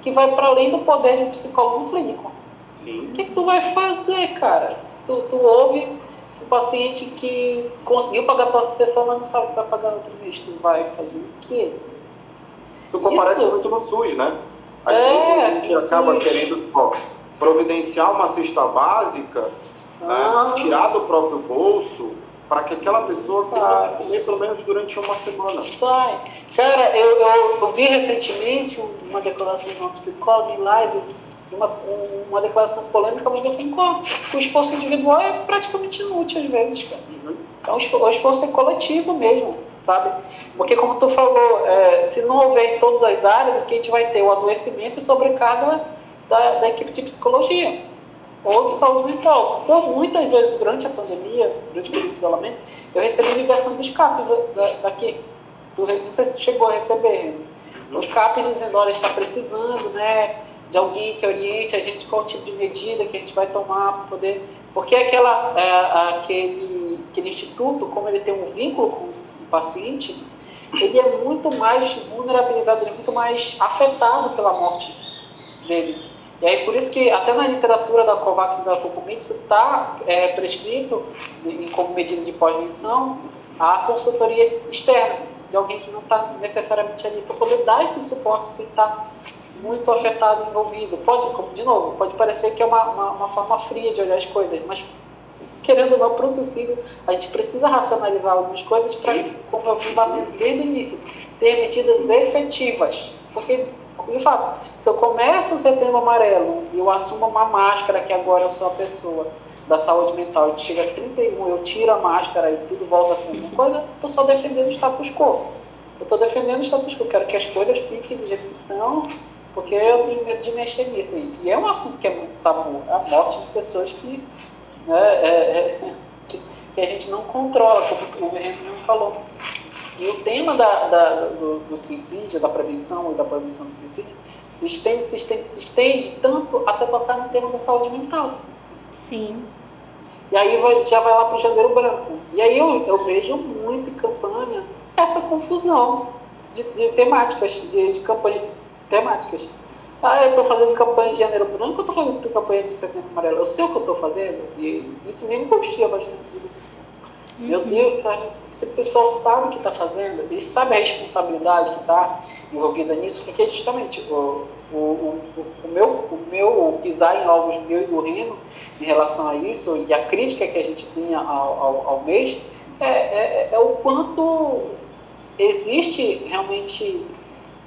que vai para além do poder de um psicólogo clínico. Sim. O que, que tu vai fazer, cara? Se tu, tu ouve o paciente que conseguiu pagar a sessão, mas não sabe que vai pagar outro tu vai fazer o quê? Isso aparece muito no SUS, né? Às é, vezes a gente acaba SUS. querendo ó, providenciar uma cesta básica, né? ah. né? tirar do próprio bolso, para que aquela pessoa tenha que comer pelo menos durante uma semana. Vai. Cara, eu, eu, eu vi recentemente uma declaração de uma psicóloga em live uma, uma declaração polêmica, mas eu concordo. O esforço individual é praticamente inútil às vezes, cara. Então, o esforço é coletivo mesmo, sabe? Porque, como tu falou, é, se não houver em todas as áreas, o que a gente vai ter? O adoecimento e sobrecarga da, da equipe de psicologia ou de saúde mental. Então, muitas vezes, durante a pandemia, durante o período de isolamento, eu recebi ligação dos CAPs daqui. não sei se tu chegou a receber. Os CAPs dizendo, olha, está precisando, né? De alguém que oriente a gente qual tipo de medida que a gente vai tomar para poder. Porque aquela, é, aquele, aquele instituto, como ele tem um vínculo com o paciente, ele é muito mais vulnerabilizado, ele é muito mais afetado pela morte dele. E aí, por isso que até na literatura da COVAX e da FUCUMIT, isso está é, prescrito como medida de pós-venção a consultoria externa, de alguém que não está necessariamente ali, para poder dar esse suporte se está muito afetado envolvido. Pode, de novo, pode parecer que é uma, uma, uma forma fria de olhar as coisas, mas querendo ou não, para o suicídio, a gente precisa racionalizar algumas coisas para, como eu batendo desde o início, ter medidas efetivas. Porque, de fato, se eu começo o setembro amarelo e eu assumo uma máscara que agora eu sou a pessoa da saúde mental e chega a 31, eu tiro a máscara e tudo volta a ser uma coisa, eu estou só defendendo o status quo. Eu estou defendendo o status quo, quero que as coisas fiquem do jeito que estão, porque eu tenho medo de mexer nisso. E é um assunto que é muito tabu, a morte de pessoas que, né, é, é, que, que, a gente não controla, como o Henrique falou. E o tema da, da, do, do, suicídio, da prevenção e da prevenção do suicídio, se estende, se estende, se estende, tanto até tocar no tema da saúde mental. Sim. E aí vai, já vai lá para o janeiro branco. E aí eu, eu vejo muito em campanha essa confusão de, de temáticas, de, de campanhas temáticas. Ah, eu estou fazendo campanha de janeiro branco, eu estou fazendo campanha de setembro amarelo. Eu sei o que eu estou fazendo e isso me angustia bastante. Uhum. Meu Deus, cara, esse pessoal sabe o que está fazendo, ele sabe a responsabilidade que está envolvida nisso, porque justamente o, o, o, o, meu, o meu pisar em ovos meu e do Reno em relação a isso e a crítica que a gente tinha ao, ao, ao mês é, é, é o quanto existe realmente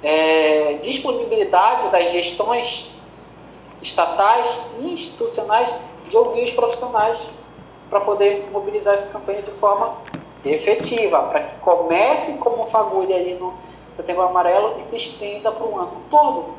é, disponibilidade das gestões estatais e institucionais de ouvir os profissionais para poder mobilizar essa campanha de forma efetiva, para que comece como fagulha ali no setembro amarelo e se estenda para o ano todo.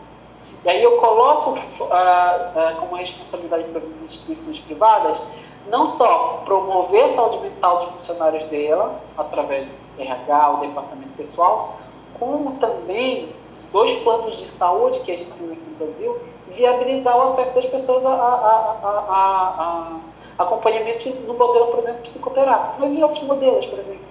E aí eu coloco ah, ah, como responsabilidade para as instituições privadas não só promover a saúde mental dos funcionários dela, através do RH, o departamento pessoal, como também dois planos de saúde que a gente tem aqui no Brasil, viabilizar o acesso das pessoas a, a, a, acompanhamento no modelo, por exemplo, psicoterápico, mas em outros modelos, por exemplo.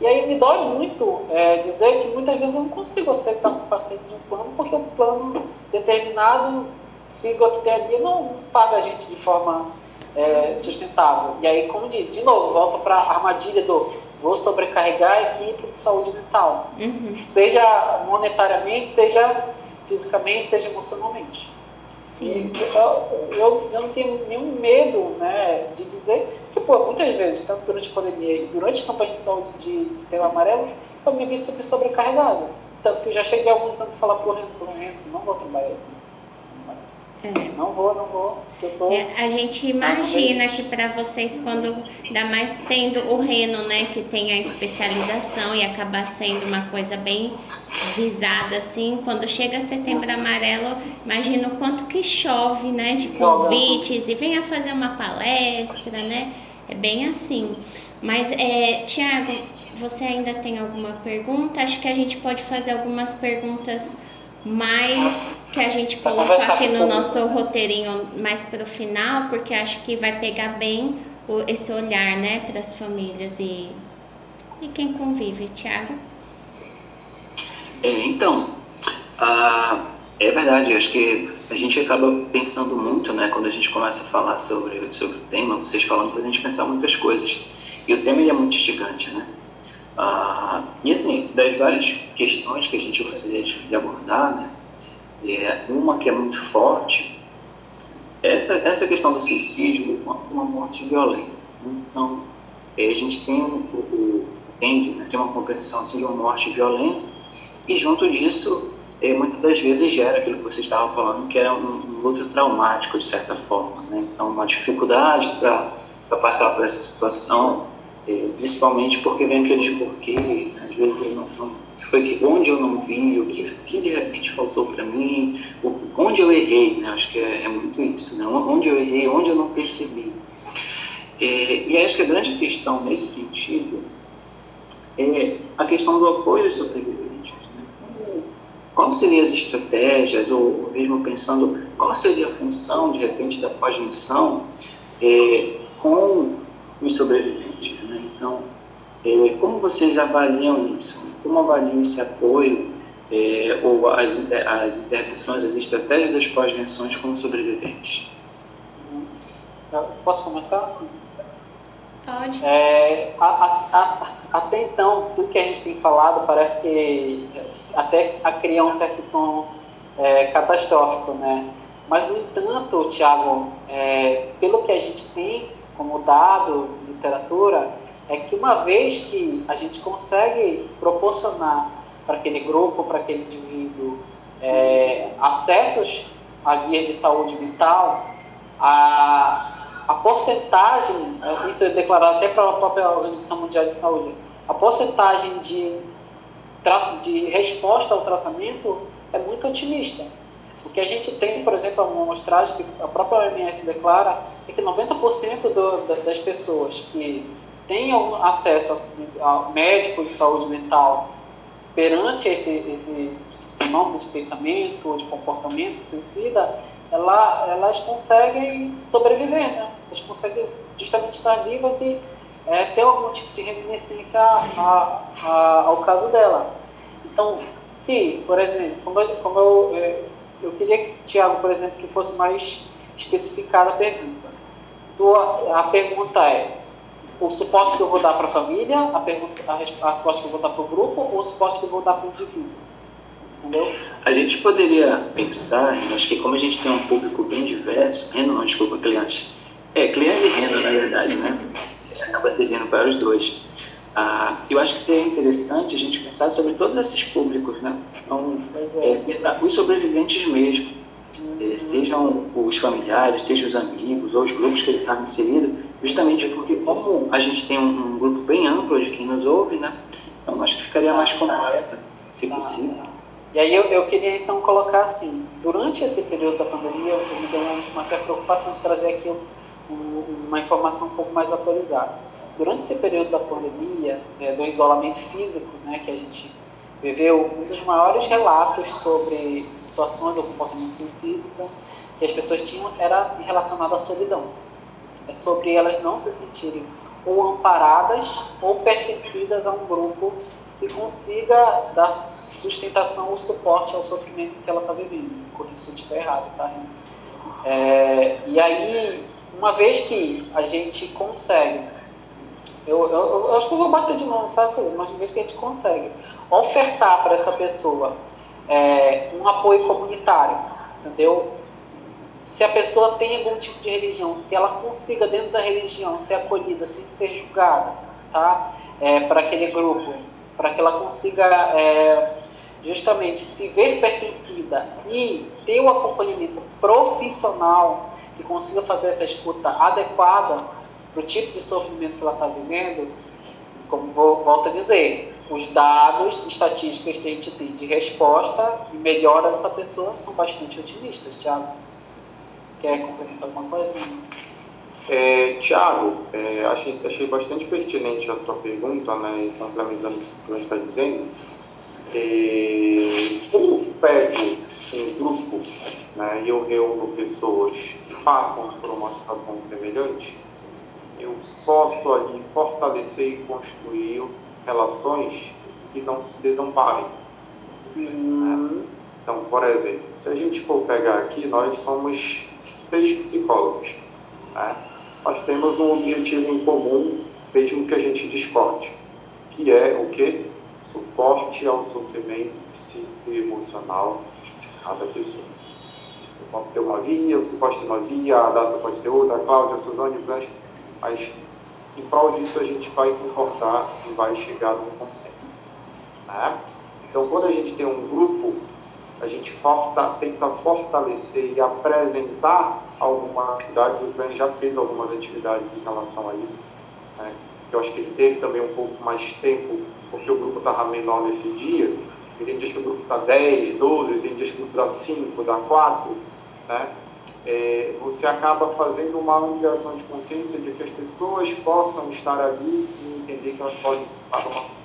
E aí me dói muito é, dizer que muitas vezes eu não consigo aceitar um paciente de um plano, porque o plano determinado, sigo aqui ali, não paga a gente de forma é, sustentável. E aí, como de, de novo, volta para a armadilha do vou sobrecarregar a equipe de saúde mental, uhum. seja monetariamente, seja fisicamente, seja emocionalmente. Sim. E eu, eu, eu, não tenho nenhum medo né, de dizer que, pô, muitas vezes, tanto durante a pandemia e durante a campanha de saúde de sistema amarelo, eu me vi super sobrecarregado. Tanto que eu já cheguei alguns anos a falar Renato, Renato, não vou trabalhar assim. É. Não vou, não vou. Tô... É, a gente imagina que para vocês, quando ainda mais tendo o Reno, né, que tem a especialização e acaba sendo uma coisa bem visada assim, quando chega setembro amarelo, imagina o quanto que chove, né, de convites e venha fazer uma palestra, né? É bem assim. Mas, é, Tiago, você ainda tem alguma pergunta? Acho que a gente pode fazer algumas perguntas mais que a gente colocar aqui no nosso roteirinho mais para o final, porque acho que vai pegar bem o, esse olhar, né, para as famílias e, e quem convive, Tiago. É, então, ah, é verdade, acho que a gente acaba pensando muito, né, quando a gente começa a falar sobre, sobre o tema, vocês falando, faz a gente pensar muitas coisas. E o tema ele é muito instigante, né? Ah, e assim, das várias questões que a gente gostaria de abordar, né, é, uma que é muito forte, essa, essa questão do suicídio, uma, uma morte violenta. Então, é, a gente tem o, o tende, né, tem uma compreensão assim, de uma morte violenta, e junto disso, é, muitas das vezes gera aquilo que você estava falando, que é um, um luto traumático, de certa forma. Né? Então, uma dificuldade para passar por essa situação, principalmente porque vem aqueles porquês, às vezes eu não, foi que onde eu não vi, o que, que de repente faltou para mim, onde eu errei, né? acho que é, é, muito isso, né? onde eu errei, onde eu não percebi. É, e acho que a grande questão nesse sentido é a questão do apoio aos sobreviventes. Né? Quais seriam as estratégias, ou mesmo pensando qual seria a função, de repente, da pós-missão é, com os sobreviventes? Então, é, como vocês avaliam isso? Como avaliam esse apoio é, ou as, as intervenções, as estratégias das pós-venções com sobreviventes? Posso começar? Pode. É, a, a, a, até então, tudo que a gente tem falado parece que até criar um certo tom é, catastrófico, né? Mas, no entanto, Tiago, é, pelo que a gente tem como dado, literatura, é que uma vez que a gente consegue proporcionar para aquele grupo, para aquele indivíduo, é, acessos à guia de saúde mental, a, a porcentagem, é, isso é declarado até pela própria Organização Mundial de Saúde, a porcentagem de, de resposta ao tratamento é muito otimista. O que a gente tem, por exemplo, uma amostragem que a própria OMS declara é que 90% do, das pessoas que tenham acesso ao médico de saúde mental perante esse, esse fenômeno de pensamento ou de comportamento suicida, ela, elas conseguem sobreviver, né? elas conseguem justamente estar vivas e é, ter algum tipo de reminiscência a, a, ao caso dela. Então, se, por exemplo, como eu, como eu, é, eu queria, Tiago, por exemplo, que fosse mais especificada a pergunta. Então, a pergunta é, o suporte que eu vou dar para a família, a, pergunta, a, a suporte que eu vou dar para o grupo ou o suporte que eu vou dar para o indivíduo. Entendeu? A gente poderia pensar, acho que como a gente tem um público bem diverso, Reno não, desculpa, clientes. É, clientes e Reno, na verdade, né? Acaba servindo para os dois. Ah, eu acho que seria interessante a gente pensar sobre todos esses públicos, né? Então, é. É, pensar os sobreviventes mesmo eh, sejam os familiares, sejam os amigos ou os grupos que ele está inserido, justamente porque como a gente tem um, um, grupo bem amplo de quem nos ouve, né? Então acho que ficaria mais completa, se possível. E aí eu, eu queria então colocar assim, durante esse período da pandemia, eu me deu uma certa preocupação de trazer aqui um, uma informação um pouco mais atualizada. Durante esse período da pandemia, é, do isolamento físico, né, que a gente viveu um dos maiores relatos sobre situações do comportamento suicida que as pessoas tinham era relacionado à solidão. É sobre elas não se sentirem ou amparadas ou pertencidas a um grupo que consiga dar sustentação ou suporte ao sofrimento que ela está vivendo. Corrija se eu estiver errado, tá? É, e aí, uma vez que a gente consegue, eu, eu, eu, acho que eu vou bater de novo, sabe? Mas uma vez que a gente consegue ofertar para essa pessoa é, um apoio comunitário, entendeu? Se a pessoa tem algum tipo de religião, que ela consiga dentro da religião ser acolhida sem ser julgada, tá? É, para aquele grupo, para que ela consiga é, justamente se ver pertencida e ter o acompanhamento profissional que consiga fazer essa escuta adequada para o tipo de sofrimento que ela está vivendo, como vou, volto a dizer, os dados estatísticos que a gente tem de resposta e melhora dessa pessoa são bastante otimistas, Tiago. Quer complementar alguma coisa? É, Tiago, é, achei, achei bastante pertinente a tua pergunta, né, complementando o que você está dizendo. É, como eu pego um grupo né, e eu reúno pessoas que passam por uma situação semelhante, eu posso ali fortalecer e construir relações que não se desamparem. Né? Então, por exemplo, se a gente for pegar aqui, nós somos psicólogos. Né? Nós temos um objetivo em comum, mesmo que a gente discorde, que é o que? suporte ao sofrimento psíquico e emocional de cada pessoa. Eu posso ter uma via, você pode ter uma via, a Daça pode ter outra, a Cláudia, a Suzane, Blanche, mas em prol disso a gente vai concordar e vai chegar num consenso. Né? Então, quando a gente tem um grupo, a gente forta, tenta fortalecer e apresentar algumas atividades. O Glenn já fez algumas atividades em relação a isso. Né? Eu acho que ele teve também um pouco mais tempo porque o grupo estava menor nesse dia, e tem dias que o grupo está 10, 12, tem dias que o grupo dá 5, dá 4, né? É, você acaba fazendo uma ampliação de consciência de que as pessoas possam estar ali e entender que elas podem participar uma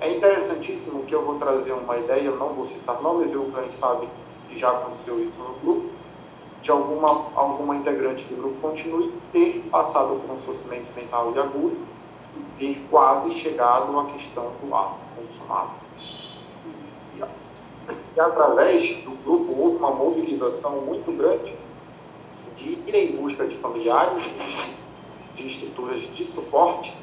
É interessantíssimo que eu vou trazer uma ideia, eu não vou citar nomes, eu quem sabe que já aconteceu isso no grupo, de alguma, alguma integrante do grupo continue ter passado por um sofrimento mental de agudo ter quase chegado à questão do ar consumado. E, e através do grupo houve uma mobilização muito grande de ir em busca de familiares, de estruturas de suporte,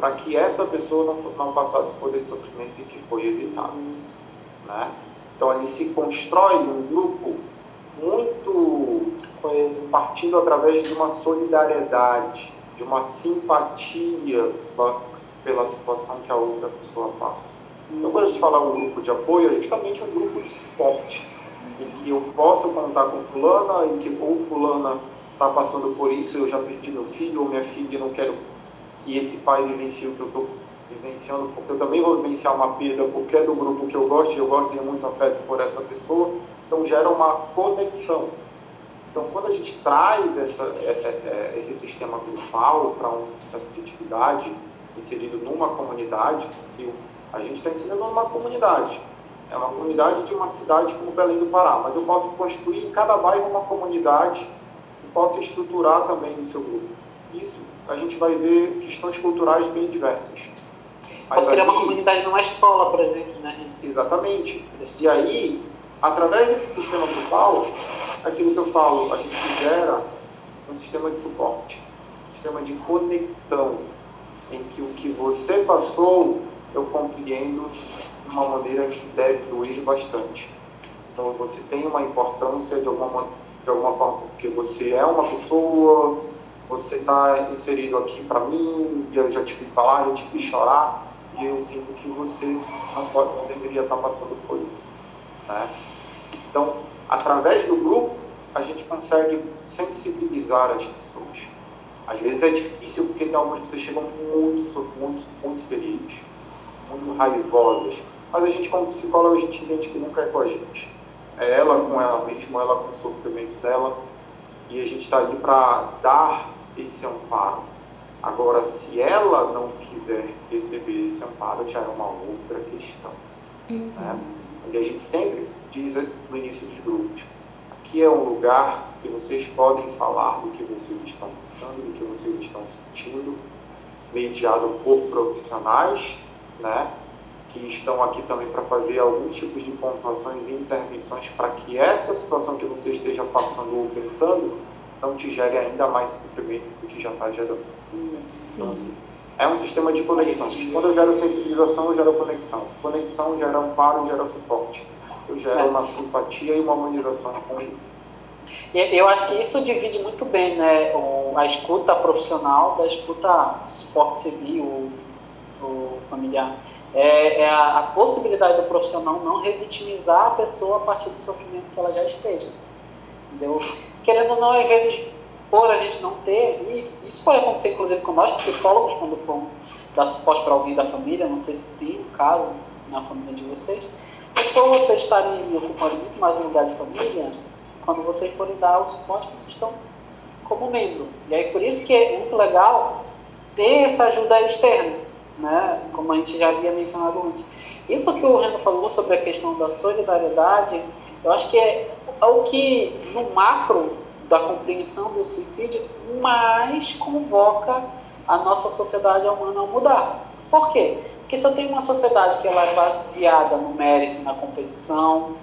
para que essa pessoa não, não passasse por esse sofrimento e que foi evitado. Né? Então, ali se constrói um grupo muito coisa, partindo através de uma solidariedade, de uma simpatia pela situação que a outra pessoa passa. Então, quando a gente fala um grupo de apoio, é justamente um grupo de suporte, em que eu posso contar com fulana, em que ou fulana está passando por isso, eu já perdi meu filho ou minha filha, não quero que esse pai vivencie o que eu estou vivenciando, porque eu também vou vivenciar uma perda, porque é do grupo que eu gosto, e eu gosto, tenho muito afeto por essa pessoa, então gera uma conexão. Então, quando a gente traz essa, é, é, é, esse sistema grupal para um processo inserido numa comunidade, a gente está inserindo numa comunidade. É uma comunidade de uma cidade como Belém do Pará, mas eu posso construir em cada bairro uma comunidade e posso estruturar também o seu grupo. Isso a gente vai ver questões culturais bem diversas. Mas posso criar uma comunidade numa escola, por exemplo, né? Exatamente. E aí, através desse sistema grupal, aquilo que eu falo, a gente gera um sistema de suporte, um sistema de conexão, em que o que você passou eu compreendo de uma maneira que deve doer bastante. Então você tem uma importância de alguma, de alguma forma, porque você é uma pessoa, você está inserido aqui para mim, e eu já te vi falar, eu te vi chorar, e eu sinto que você não, pode, não deveria estar tá passando por isso. Né? Então, através do grupo, a gente consegue sensibilizar as pessoas. Às vezes é difícil porque tem algumas pessoas que chegam muito, muito, muito felizes, muito raivosas. Mas a gente, como psicólogo, a gente entende que nunca é com a gente. É ela com ela mesma, ela com o sofrimento dela. E a gente está ali para dar esse amparo. Agora, se ela não quiser receber esse amparo, já é uma outra questão. Uhum. Né? Onde a gente sempre diz no início dos grupos, aqui é um lugar que vocês podem falar do que vocês estão pensando, do que vocês estão sentindo, mediado por profissionais, né? que estão aqui também para fazer alguns tipos de pontuações e intervenções para que essa situação que você esteja passando ou pensando não te gere ainda mais sofrimento do que já está gerando. Então, assim, é um sistema de conexões. Quando eu gero sensibilização, eu gero conexão. Conexão gera amparo, gera suporte. Eu gero uma simpatia e uma humanização com isso. Eu acho que isso divide muito bem né, a escuta profissional da escuta suporte civil ou familiar. É, é a, a, possibilidade do profissional não revitimizar a pessoa a partir do sofrimento que ela já esteja. Entendeu? Querendo ou não, às vezes, por a gente não ter, e isso pode acontecer inclusive com nós, psicólogos, quando for dar suporte para alguém da família, não sei se tem um caso na família de vocês, mas por vocês estarem ocupando muito mais um lugar de família, quando vocês forem dar o suporte, vocês estão como membro. E aí por isso que é muito legal ter essa ajuda externa, né? como a gente já havia mencionado antes. Isso que o Renan falou sobre a questão da solidariedade, eu acho que é, o que, no macro da compreensão do suicídio, mais convoca a nossa sociedade humana a mudar. Por quê? Porque se eu tenho uma sociedade que ela é baseada no mérito, na competição,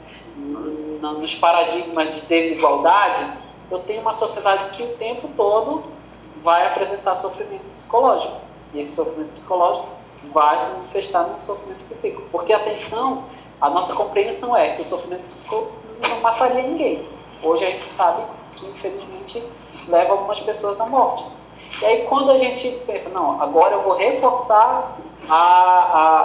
nos paradigmas de desigualdade, eu tenho uma sociedade que o tempo todo vai apresentar sofrimento psicológico. E esse sofrimento psicológico vai se manifestar no sofrimento psíquico. Porque até então, a nossa compreensão é que o sofrimento psíquico não mataria ninguém. Hoje a gente sabe que, infelizmente, leva algumas pessoas à morte. E aí, quando a gente pensa, não, agora eu vou reforçar a, a,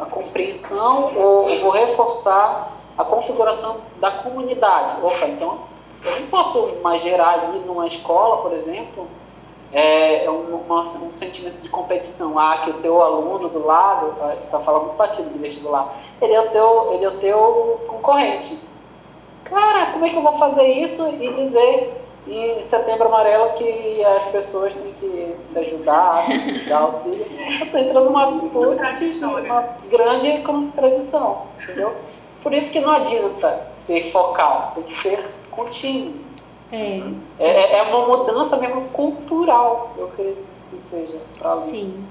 a, a compreensão ou vou reforçar a configuração da comunidade. Opa, então eu não posso mais gerar ali numa escola, por exemplo, é, é um, uma, um sentimento de competição. Ah, que o teu aluno do lado, você tá fala muito batido de vestibular, ele é o teu, ele é o teu concorrente. Cara, como é que eu vou fazer isso e dizer em setembro amarelo que as pessoas têm que se ajudar, se dar auxílio? Eu estou entrando numa, uma grande contradição, entendeu? Por isso que não adianta ser focal, tem que ser contínuo. É. É, é uma mudança mesmo cultural, eu acredito que seja. Sim.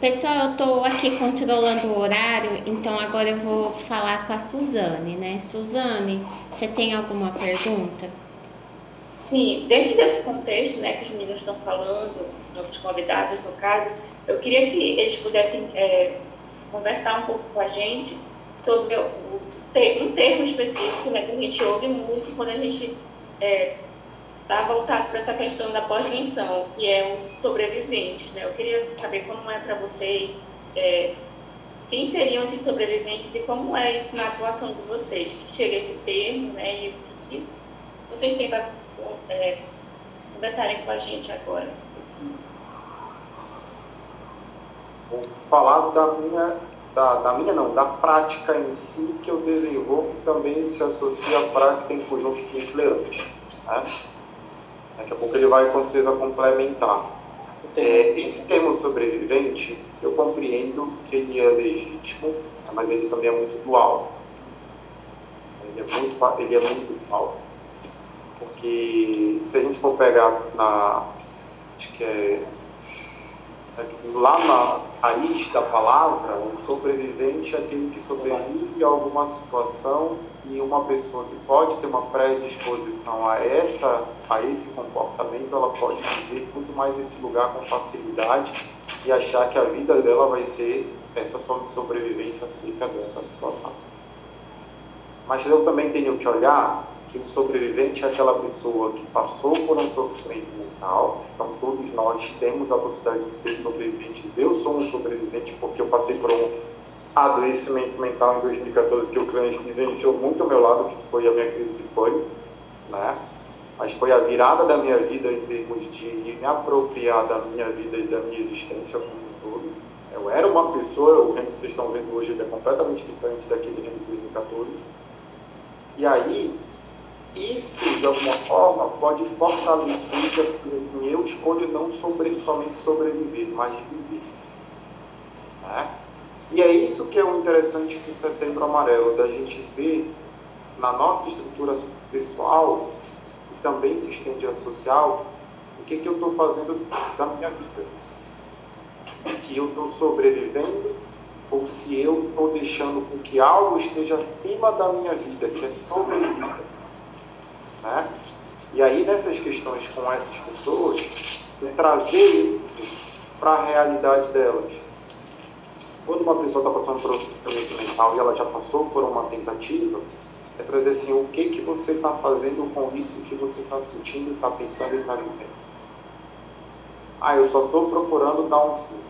Pessoal, eu estou aqui controlando o horário, então agora eu vou falar com a Suzane, né? Suzane, você tem alguma pergunta? Sim, dentro desse contexto né, que os meninos estão falando, nossos convidados no caso, eu queria que eles pudessem é, conversar um pouco com a gente sobre o um termo específico né, que a gente ouve muito quando a gente é, tá voltado para essa questão da pós-venção, que é os sobreviventes. Né? Eu queria saber como é para vocês, é, quem seriam esses sobreviventes e como é isso na atuação de vocês, que chega esse termo né, e que vocês têm para é, conversarem com a gente agora. Vou falar da minha da, da minha não, da prática em si que eu desenvolvo também se associa à prática em conjunto com o clerante. Né? Daqui a pouco ele vai com certeza complementar. É, esse termo sobrevivente, eu compreendo que ele é legítimo, mas ele também é muito dual. Ele é muito, ele é muito dual. Porque se a gente for pegar na. Acho que é lá na raiz da palavra, o sobrevivente é aquele que sobrevive a alguma situação e uma pessoa que pode ter uma predisposição a essa a esse comportamento, ela pode viver muito mais esse lugar com facilidade e achar que a vida dela vai ser essa sobrevivência acerca dessa situação. Mas eu também tenho que olhar que o sobrevivente é aquela pessoa que passou por um sofrimento mental. Então, todos nós temos a possibilidade de ser sobreviventes. Eu sou um sobrevivente porque eu passei por um adoecimento mental em 2014 que o cliente vivenciou muito ao meu lado, que foi a minha crise de pânico, né? Mas foi a virada da minha vida em termos de me apropriar da minha vida e da minha existência como um todo. Eu era uma pessoa, o que vocês estão vendo hoje é completamente diferente daquele Reino de 2014. E aí, isso, de alguma forma, pode fortalecer que assim, eu escolho não sobre, somente sobreviver, mas viver. Né? E é isso que é o interessante do Setembro Amarelo, da gente ver na nossa estrutura pessoal, e também se estende a social, o que, que eu estou fazendo da minha vida. Se eu estou sobrevivendo ou se eu estou deixando com que algo esteja acima da minha vida, que é sobrevida. Né? E aí, nessas questões com essas pessoas, eu trazer isso para a realidade delas quando uma pessoa está passando por um sofrimento mental e ela já passou por uma tentativa, é trazer assim, o que, que você está fazendo com isso que você está sentindo, está pensando e está vivendo. Ah, eu só estou procurando dar um fim.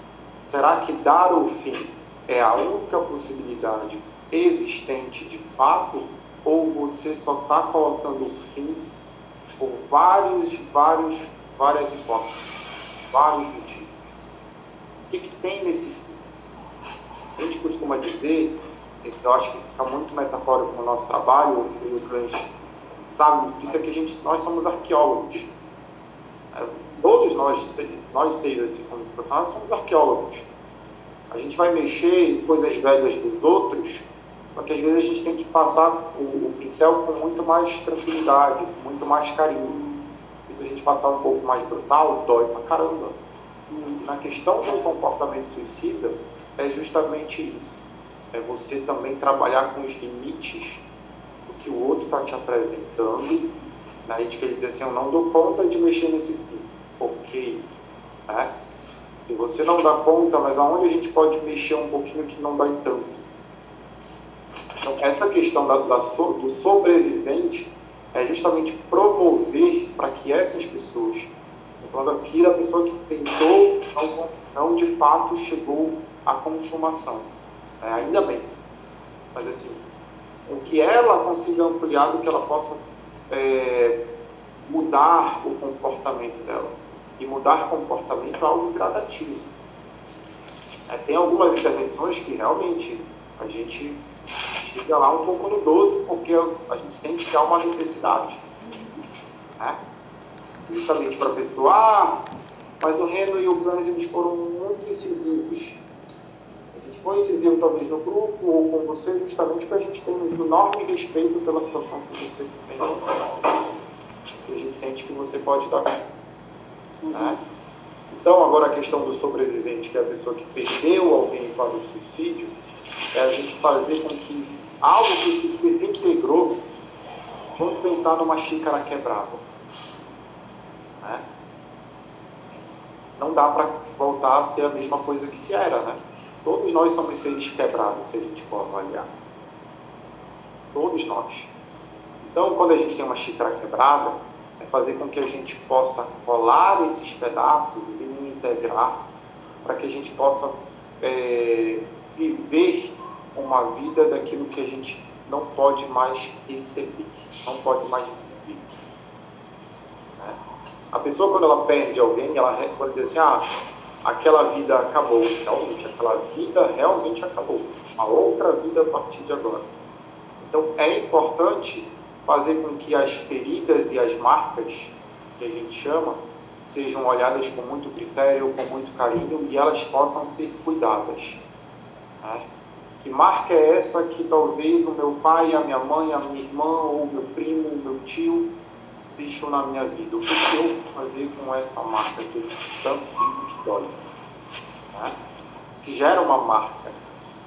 Será que dar o fim é a única possibilidade existente de fato? Ou você só está colocando fim por vários, vários, várias hipóteses, vários motivos? O que, que tem nesse fim? a gente costuma dizer, eu acho que fica muito metafórico no nosso trabalho, o cliente sabe disso, é que a gente, nós somos arqueólogos. É, todos nós, nós seis, assim, como profissionais, somos arqueólogos. A gente vai mexer em coisas velhas dos outros, porque às vezes a gente tem que passar o, o pincel com muito mais tranquilidade, com muito mais carinho. E se a gente passar um pouco mais brutal, dói pra caramba. E na questão do comportamento suicida, é justamente isso. É você também trabalhar com os limites do que o outro está te apresentando. Na gente que ele diz assim, eu não dou conta de mexer nesse fio. Ok. Né? Se você não dá conta, mas aonde a gente pode mexer um pouquinho que não dói tanto? Essa questão da, da so, do sobrevivente é justamente promover para que essas pessoas, estou falando aqui da pessoa que tentou, não, não de fato chegou a consumação. É, ainda bem. Mas assim, o que ela consiga ampliar, o que ela possa é, mudar o comportamento dela. E mudar comportamento é algo gradativo. É, tem algumas intervenções que realmente a gente chega lá um pouco no 12 porque a gente sente que há uma necessidade. Né? Justamente para a pessoa, ah, mas o Reno e o Gans eles foram muito incisivos gente foi incisivo talvez no grupo ou com você, justamente porque a gente tem um enorme respeito pela situação que você se sente. E a gente sente que você pode dar Né? Então, agora a questão do sobrevivente, que é a pessoa que perdeu alguém para o suicídio, é a gente fazer com que algo que se desintegrou, vamos pensar numa xícara quebrada. Né? Não dá para voltar a ser a mesma coisa que se era, né? Todos nós somos seres quebrados, se a gente for avaliar. Todos nós. Então, quando a gente tem uma xícara quebrada, é fazer com que a gente possa rolar esses pedaços e integrar para que a gente possa é, viver uma vida daquilo que a gente não pode mais receber, não pode mais viver. Né? A pessoa, quando ela perde alguém, ela quando diz assim, ah, aquela vida acabou, realmente, aquela vida realmente acabou. Uma outra vida a partir de agora. Então é importante fazer com que as feridas e as marcas, que a gente chama, sejam olhadas com muito critério, com muito carinho e elas possam ser cuidadas. Né? Que marca é essa que talvez o meu pai, a minha mãe, a minha irmã, ou meu primo, o meu tio deixou na minha vida? O que eu vou fazer com essa marca que eu tanto digo que dói? Né? Que gera uma marca.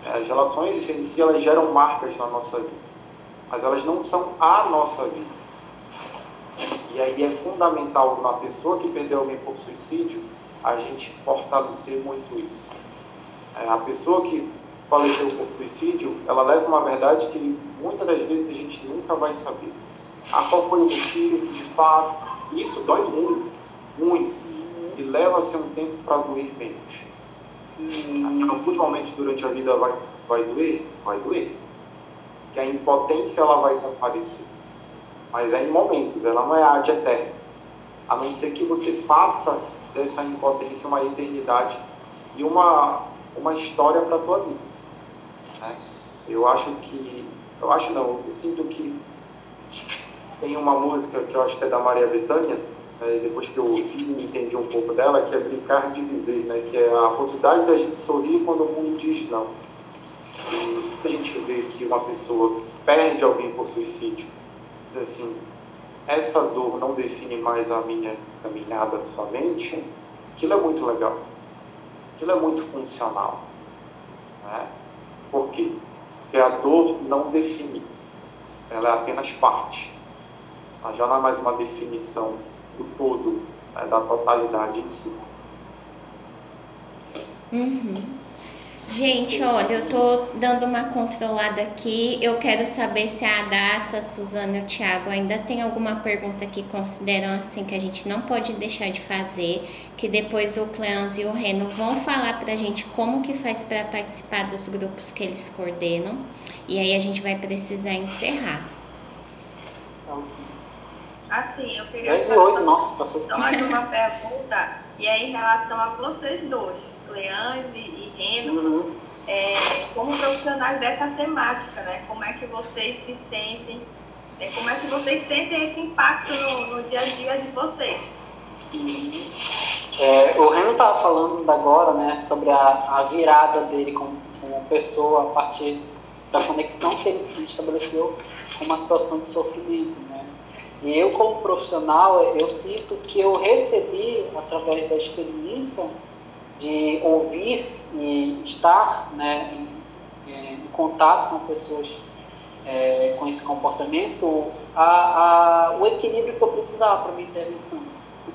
As relações em si, elas geram marcas na nossa vida. Mas elas não são a nossa vida. E aí é fundamental na pessoa que perdeu alguém por suicídio, a gente fortalecer muito isso. É, a pessoa que faleceu por suicídio, ela leva uma verdade que muitas das vezes a gente nunca vai saber. Ah, qual foi o motivo, de fato. Isso dói muito, muito. E leva-se um tempo para doer menos. Em alguns momentos durante a vida vai, vai doer? Vai doer. Que a impotência ela vai comparecer. Mas é em momentos, ela não é ad eterna. A não ser que você faça dessa impotência uma eternidade e uma, uma história para a tua vida. Eu acho que. Eu acho não, eu sinto que tem uma música que eu acho que é da Maria Bethânia, né, depois que eu ouvi e entendi um pouco dela, que é Brincar de Viver, né, que é a possibilidade da gente sorrir quando o mundo diz não. E a gente vê que uma pessoa perde alguém por suicídio, diz assim, essa dor não define mais a minha caminhada somente, aquilo é muito legal, aquilo é muito funcional. Né? Por quê? Porque a dor não define, ela é apenas parte. Ela já não é mais uma definição do todo, né, da totalidade em si. Uhum. Gente, olha, eu tô dando uma controlada aqui. Eu quero saber se a Adassa, a Suzana e o Thiago ainda tem alguma pergunta que consideram assim que a gente não pode deixar de fazer, que depois o Cleans e o Reno vão falar pra gente como que faz para participar dos grupos que eles coordenam. E aí a gente vai precisar encerrar. Assim, eu queria 10 e 8, nossa, passou só mais uma pergunta, e é em relação a vocês dois, Cleane Uhum. é, como profissionais dessa temática, né? Como é que vocês se sentem, é, como é que vocês sentem esse impacto no, no dia a dia de vocês? É, o Reno estava falando agora né, sobre a, a virada dele como, como pessoa a partir da conexão que ele estabeleceu com uma situação de sofrimento. Né? E eu, como profissional, eu sinto que eu recebi, através da experiência, de ouvir e estar né, em, em contato com pessoas é, com esse comportamento, a, a, o equilíbrio que eu precisava para minha intervenção.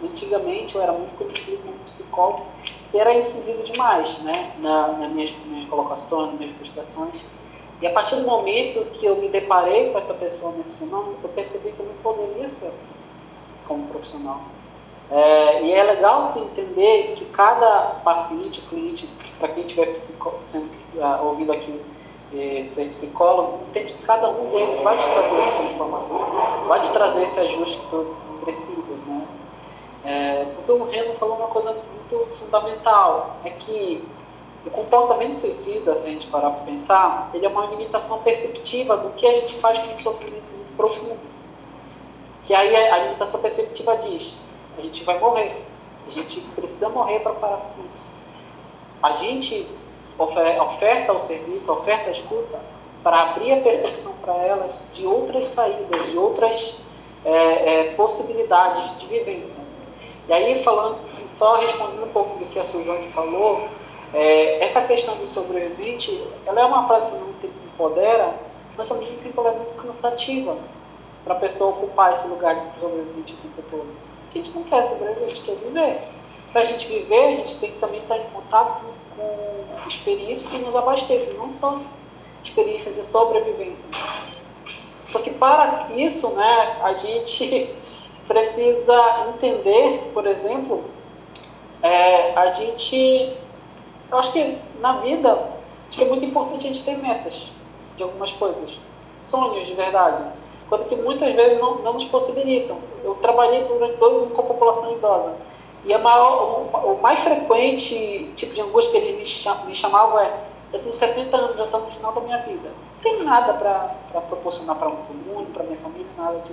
Antigamente eu era muito conhecido como psicólogo e era incisivo demais né, na, nas minhas, minhas colocações, nas minhas frustrações. E a partir do momento que eu me deparei com essa pessoa nesse fenômeno, eu percebi que eu não poderia ser assim como profissional. É, e é legal entender que cada paciente, cliente, para quem estiver uh, ouvido aqui eh, ser psicólogo, entende que cada um deles vai te trazer essa informação, vai te trazer esse ajuste que tu precisas, né? É, porque o Reno falou uma coisa muito fundamental, é que o comportamento suicida, se a gente parar para pensar, ele é uma limitação perceptiva do que a gente faz com um sofrimento profundo. Que aí a limitação perceptiva diz, a gente vai morrer, a gente precisa morrer para parar com isso. A gente oferta o serviço, oferta a escuta para abrir a percepção para elas de outras saídas, de outras é, é, possibilidades de vivência. E aí, falando, só respondendo um pouco do que a Suzane falou, é, essa questão do sobrevivente, ela é uma frase que não empodera, mas ao mesmo tempo ela é muito cansativa para a pessoa ocupar esse lugar de sobrevivente o tempo todo. Porque a gente não quer sobreviver, a gente quer viver. Para a gente viver, a gente tem que também estar em contato com, experiências que nos abasteçam, não só experiências de sobrevivência. Só que para isso, né, a gente precisa entender, por exemplo, é, a gente, eu acho que na vida, acho que é muito importante a gente ter metas de algumas coisas, sonhos de verdade, coisa que muitas vezes não, não nos possibilitam. Eu trabalhei durante dois anos com a população idosa e a maior, o, o mais frequente tipo de angústia que eles me, cham, me chamavam é eu tenho 70 anos, já estou no final da minha vida. Não tem nada para proporcionar para um mundo, para minha família, nada de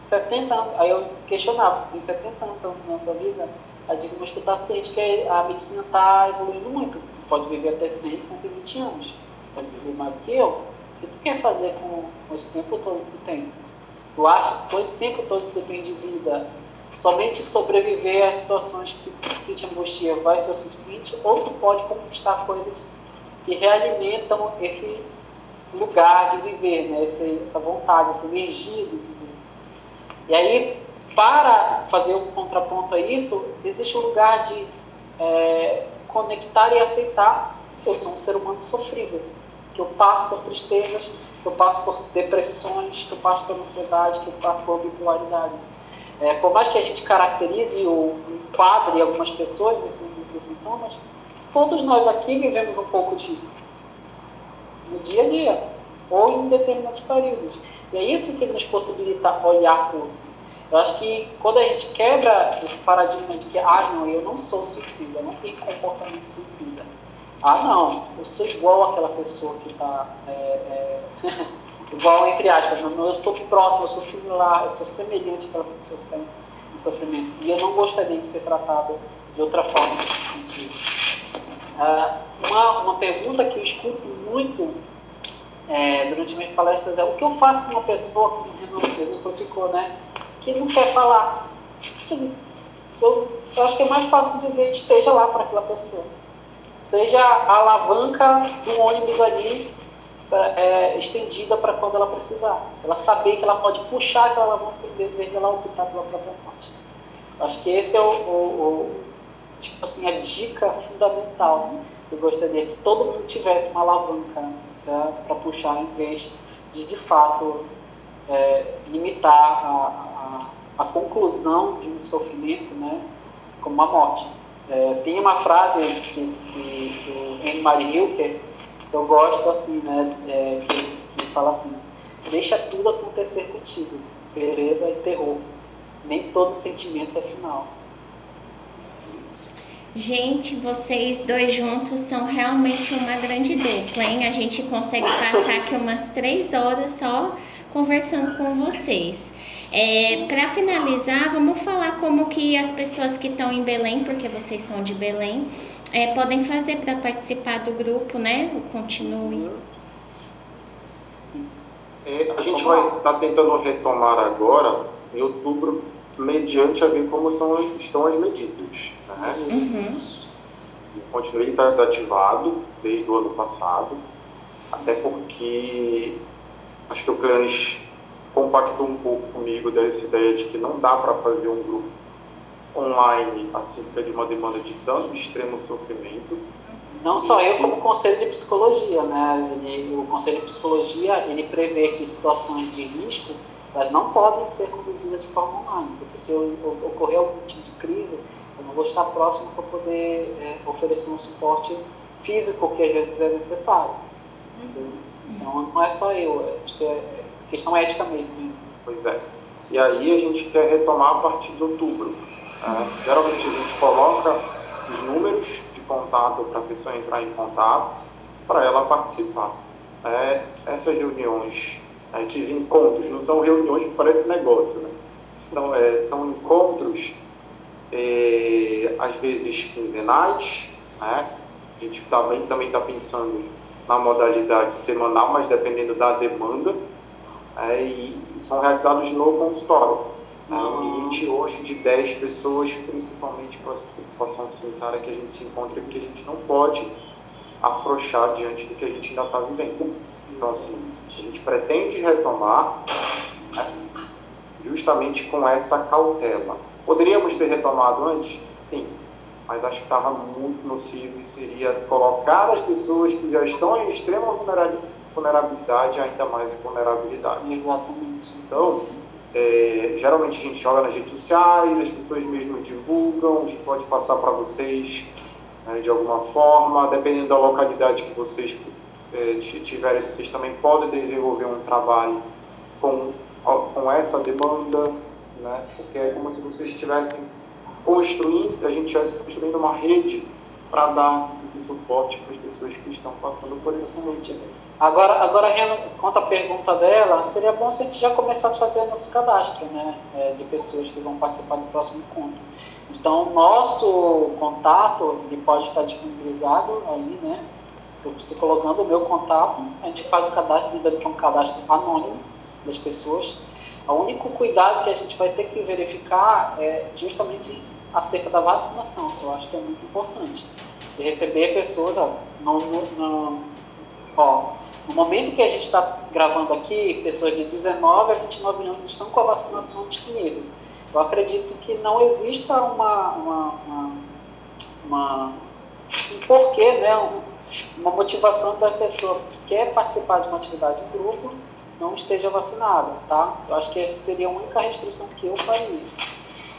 70 anos. Aí eu questionava, tem 70 anos no final da vida. Aí digo, mas tu está ciente que a medicina está evoluindo muito. Tu pode viver até 100, 120 anos. Pode viver mais do que eu. Que tu quer fazer com, com esse tempo todo que tu tem? Tu acha que com esse tempo todo que tu tem de vida, somente sobreviver às situações que, que te angustia vai ser o suficiente? Ou tu pode conquistar coisas que realimentam esse lugar de viver, né? Esse, essa vontade, essa energia de viver. E aí, para fazer um contraponto a isso, existe um lugar de é, conectar e aceitar que eu sou um ser humano sofrível, que eu passo por tristezas, que eu passo por depressões, que eu passo por ansiedade, que eu passo por bipolaridade. É, por mais que a gente caracterize ou enquadre algumas pessoas nesses, nesses sintomas, todos nós aqui vivemos um pouco disso. No dia a dia, ou em determinados períodos. E é isso que nos possibilita olhar outro. Eu acho que quando a gente quebra esse paradigma de que, ah, não, eu não sou suicida, eu não tenho comportamento suicida. Ah, não, eu sou igual àquela pessoa que está é, é, igual entre aspas, eu sou próximo, eu sou similar, eu sou semelhante àquela pessoa que tem em sofrimento. E eu não gostaria de ser tratado de outra forma nesse sentido. Uh, uma, uma pergunta que eu escuto muito é, durante minhas palestras é o que eu faço com uma pessoa, como o Renan exemplificou, né, que não quer falar. Eu, eu acho que é mais fácil dizer esteja lá para aquela pessoa. Seja a alavanca do ônibus ali é, estendida para quando ela precisar. Ela saber que ela pode puxar aquela alavanca em vez de ela optar pela própria parte. Acho que esse é o, o, o tipo assim, a dica fundamental. Né? Eu gostaria que todo mundo tivesse uma alavanca né, para puxar em vez de, de fato, é, limitar a, a, a, conclusão de um sofrimento né, como uma morte. É, tem uma frase que, que, do Henry Marie que eu gosto assim, né, é, que, que fala assim, deixa tudo acontecer contigo, beleza e terror. Nem todo sentimento é final. Gente, vocês dois juntos são realmente uma grande dupla, hein? A gente consegue passar aqui umas três horas só conversando com vocês. É, para finalizar, vamos falar como que as pessoas que estão em Belém, porque vocês são de Belém, é, podem fazer para participar do grupo, né? O Continue. É, a gente vai estar tá tentando retomar agora, em outubro, mediante a ver como são, estão as medidas. Né? Uhum. O Continue está desativado desde o ano passado, até porque o Cleanes compactou um pouco comigo dessa ideia de que não dá para fazer um grupo online acerca de uma demanda de tanto extremo sofrimento. Não só eu, como o Conselho de Psicologia, né? Ele, o Conselho de Psicologia ele prevê que situações de risco elas não podem ser conduzidas de forma online, porque se ocorrer algum tipo de crise, eu não vou estar próximo para poder é, oferecer um suporte físico que às vezes é necessário. Uhum. Então não é só eu, acho que é questão ética mesmo. Né? Pois é. E aí a gente quer retomar a partir de outubro. É, geralmente a gente coloca os números de contato para a pessoa entrar em contato para ela participar. É, essas reuniões, esses encontros, não são reuniões que parece negócio, né? são, é, são encontros é, às vezes quinzenais, né? a gente também está pensando na modalidade semanal, mas dependendo da demanda, é, e são realizados no consultório. Né? Um limite hoje de 10 pessoas, principalmente para a situação sanitária que a gente se encontra e que a gente não pode afrouxar diante do que a gente ainda está vivendo. Então, assim, a gente pretende retomar né, justamente com essa cautela. Poderíamos ter retomado antes? Sim, mas acho que estava muito nocivo e seria colocar as pessoas que já estão em extrema vulnerabilidade ainda mais em vulnerabilidade. Exatamente. Então, é, geralmente a gente joga nas redes sociais, as pessoas mesmo divulgam, a gente pode passar para vocês né, de alguma forma, dependendo da localidade que vocês é, tiverem, vocês também podem desenvolver um trabalho com, com essa demanda, né, porque é como se vocês estivessem construindo, a gente estivesse construindo uma rede para dar esse suporte para as pessoas que estão passando por esse momento. Agora, agora quanto à pergunta dela, seria bom se a gente já começasse a fazer nosso cadastro né, é, de pessoas que vão participar do próximo encontro. Então, nosso contato ele pode estar disponibilizado aí, né? Eu psicologando o meu contato, a gente faz o cadastro, lembrando que é um cadastro anônimo das pessoas. O único cuidado que a gente vai ter que verificar é justamente acerca da vacinação, que eu acho que é muito importante. E receber pessoas, ó, no, no, ó, no momento que a gente está gravando aqui, pessoas de 19 a 29 anos estão com a vacinação disponível. Eu acredito que não exista uma, uma, uma, uma um porquê, né, uma motivação da pessoa que quer participar de uma atividade em grupo não esteja vacinada, tá? Eu acho que essa seria a única restrição que eu faria.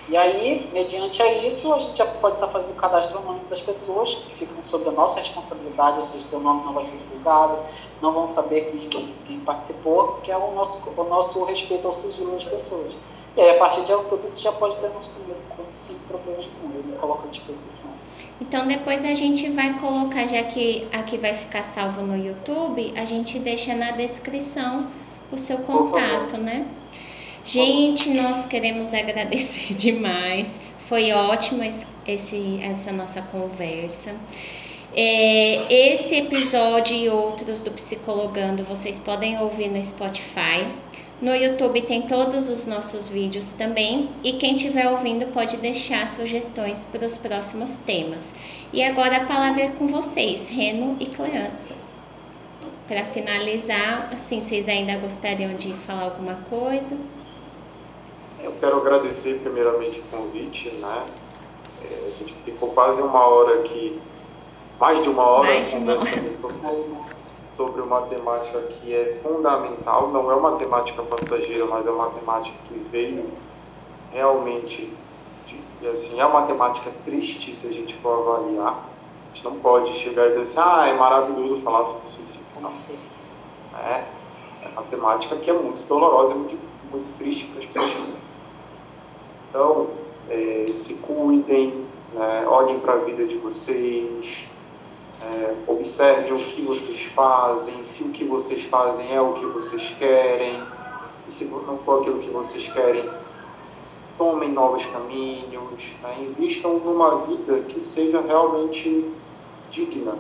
E aí, mediante a isso, a gente já pode estar fazendo o cadastro anônimo das pessoas que ficam sob a nossa responsabilidade, ou seja, teu nome não vai ser divulgado, não vão saber quem, quem participou, que é o nosso, o nosso respeito ao sigilo das pessoas. E aí, a partir de outubro, a gente já pode ter nosso primeiro sem problemas nenhum, eu me coloco à disposição. Então, depois a gente vai colocar, já que aqui vai ficar salvo no YouTube, a gente deixa na descrição o seu contato, né? Gente, nós queremos agradecer demais. Foi ótima essa nossa conversa. É, esse episódio e outros do Psicologando vocês podem ouvir no Spotify. No YouTube tem todos os nossos vídeos também. E quem estiver ouvindo pode deixar sugestões para os próximos temas. E agora a palavra é com vocês, Reno e Cleança. Para finalizar, assim, vocês ainda gostariam de falar alguma coisa? Eu quero agradecer primeiramente o convite, né? É, a gente ficou quase uma hora aqui, mais de uma hora conversando sobre, sobre uma temática que é fundamental. Não é uma temática passageira, mas é uma temática que veio realmente, de, assim, é uma temática triste se a gente for avaliar. A gente não pode chegar e dizer assim, ah, é maravilhoso falar sobre suicídio. Não. É, é uma temática que é muito dolorosa e muito, muito triste para as pessoas então, é, se cuidem, né, olhem para a vida de vocês, é, observem o que vocês fazem, se o que vocês fazem é o que vocês querem, e se não for aquilo que vocês querem, tomem novos caminhos, né, invistam numa vida que seja realmente digna,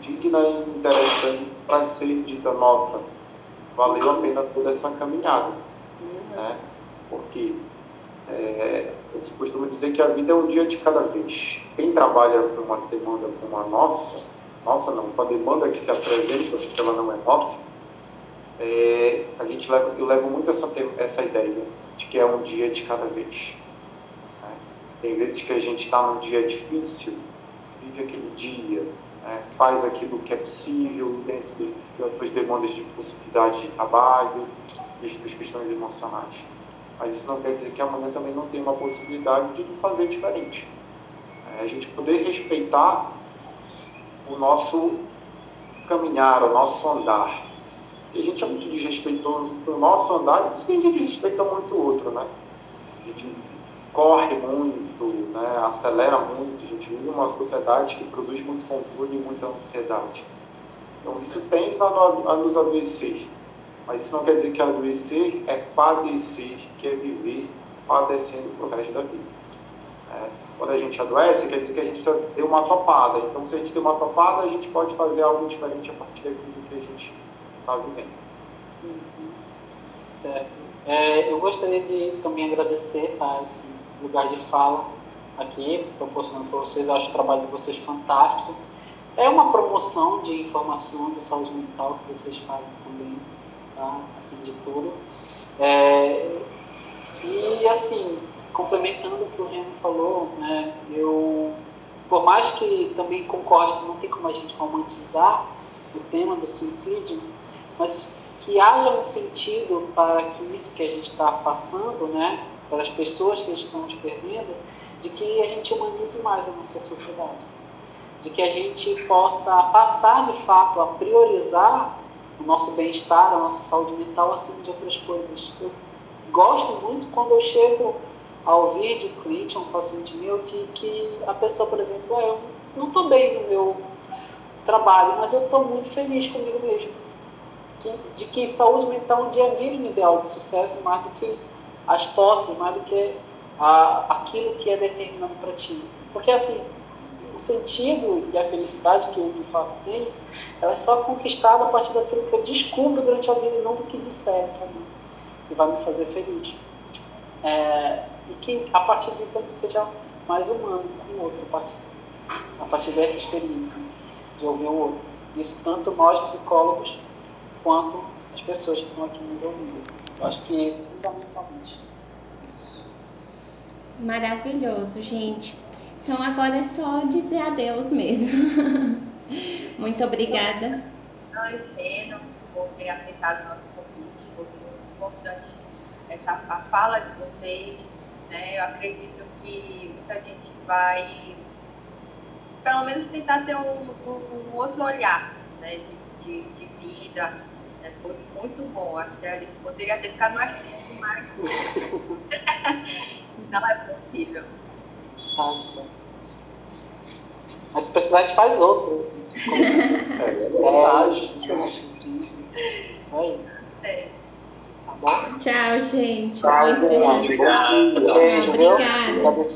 digna e interessante para ser dita, nossa, valeu a pena toda essa caminhada. Né? Porque é, eu costumo dizer que a vida é um dia de cada vez. Quem trabalha com uma demanda como a nossa, nossa não, com a demanda que se apresenta, porque ela não é nossa, é, a gente leva, eu levo muito essa, essa ideia de que é um dia de cada vez. Né? Tem vezes que a gente está num dia difícil, vive aquele dia, né? faz aquilo que é possível dentro de, das demandas de possibilidade de trabalho e das questões emocionais mas isso não quer dizer que amanhã também não tem uma possibilidade de fazer diferente. É a gente poder respeitar o nosso caminhar, o nosso andar. E a gente é muito desrespeitoso com o nosso andar, por isso que a gente respeita muito o outro, né? A gente corre muito, né? acelera muito, a gente vive uma sociedade que produz muito controle e muita ansiedade. Então isso tende a nos adoecer. Mas isso não quer dizer que adoecer é padecer, que é viver padecendo pro resto da vida. É, quando a gente adoece, quer dizer que a gente deu uma topada. Então, se a gente deu uma topada, a gente pode fazer algo diferente a partir daquilo que a gente está vivendo. Uhum. Certo. É, eu gostaria de também agradecer tá, esse lugar de fala aqui, proporcionando para vocês. Eu acho o trabalho de vocês fantástico. É uma promoção de informação de saúde mental que vocês fazem também acima de tudo. É, e assim, complementando o que o Remo falou, né, eu, por mais que também concorde que não tem como a gente romantizar o tema do suicídio, mas que haja um sentido para que isso que a gente está passando, né, para as pessoas que estamos perdendo, de que a gente humanize mais a nossa sociedade, de que a gente possa passar de fato a priorizar o nosso bem-estar, a nossa saúde mental acima de outras coisas. Eu gosto muito quando eu chego a ouvir de um cliente, um paciente meu, de que a pessoa, por exemplo, ah, eu não estou bem no meu trabalho, mas eu estou muito feliz comigo mesmo. Que, de que saúde mental um dia vira um ideal de sucesso mais do que as posses, mais do que a, aquilo que é determinado para ti. Porque assim, o sentido e a felicidade que eu de fato tenho, ela é só conquistada a partir daquilo que eu descubro durante a vida e não do que disseram para mim, que vai me fazer feliz. É, e que a partir disso gente seja mais humano com o outro, a partir, a partir dessa experiência de ouvir o outro. Isso tanto nós psicólogos quanto as pessoas que estão aqui nos ouvindo. Eu acho que é fundamentalmente isso. Maravilhoso, gente. Então agora é só dizer adeus mesmo. muito obrigada. Nós, Reno, por ter aceitado o nosso convite, foi muito importante essa, a fala de vocês. Né? Eu acredito que muita gente vai, pelo menos, tentar ter um, um, um outro olhar né? de, de, de vida. Né? Foi muito bom. Acho que a gente poderia ter ficado mais tempo, mas não é possível. Nossa. Mas se precisar, a gente faz outro. é verdade. É, é. Tchau, gente. Tchau, gente. Obrigado. Beijo? Obrigada. Agradecer.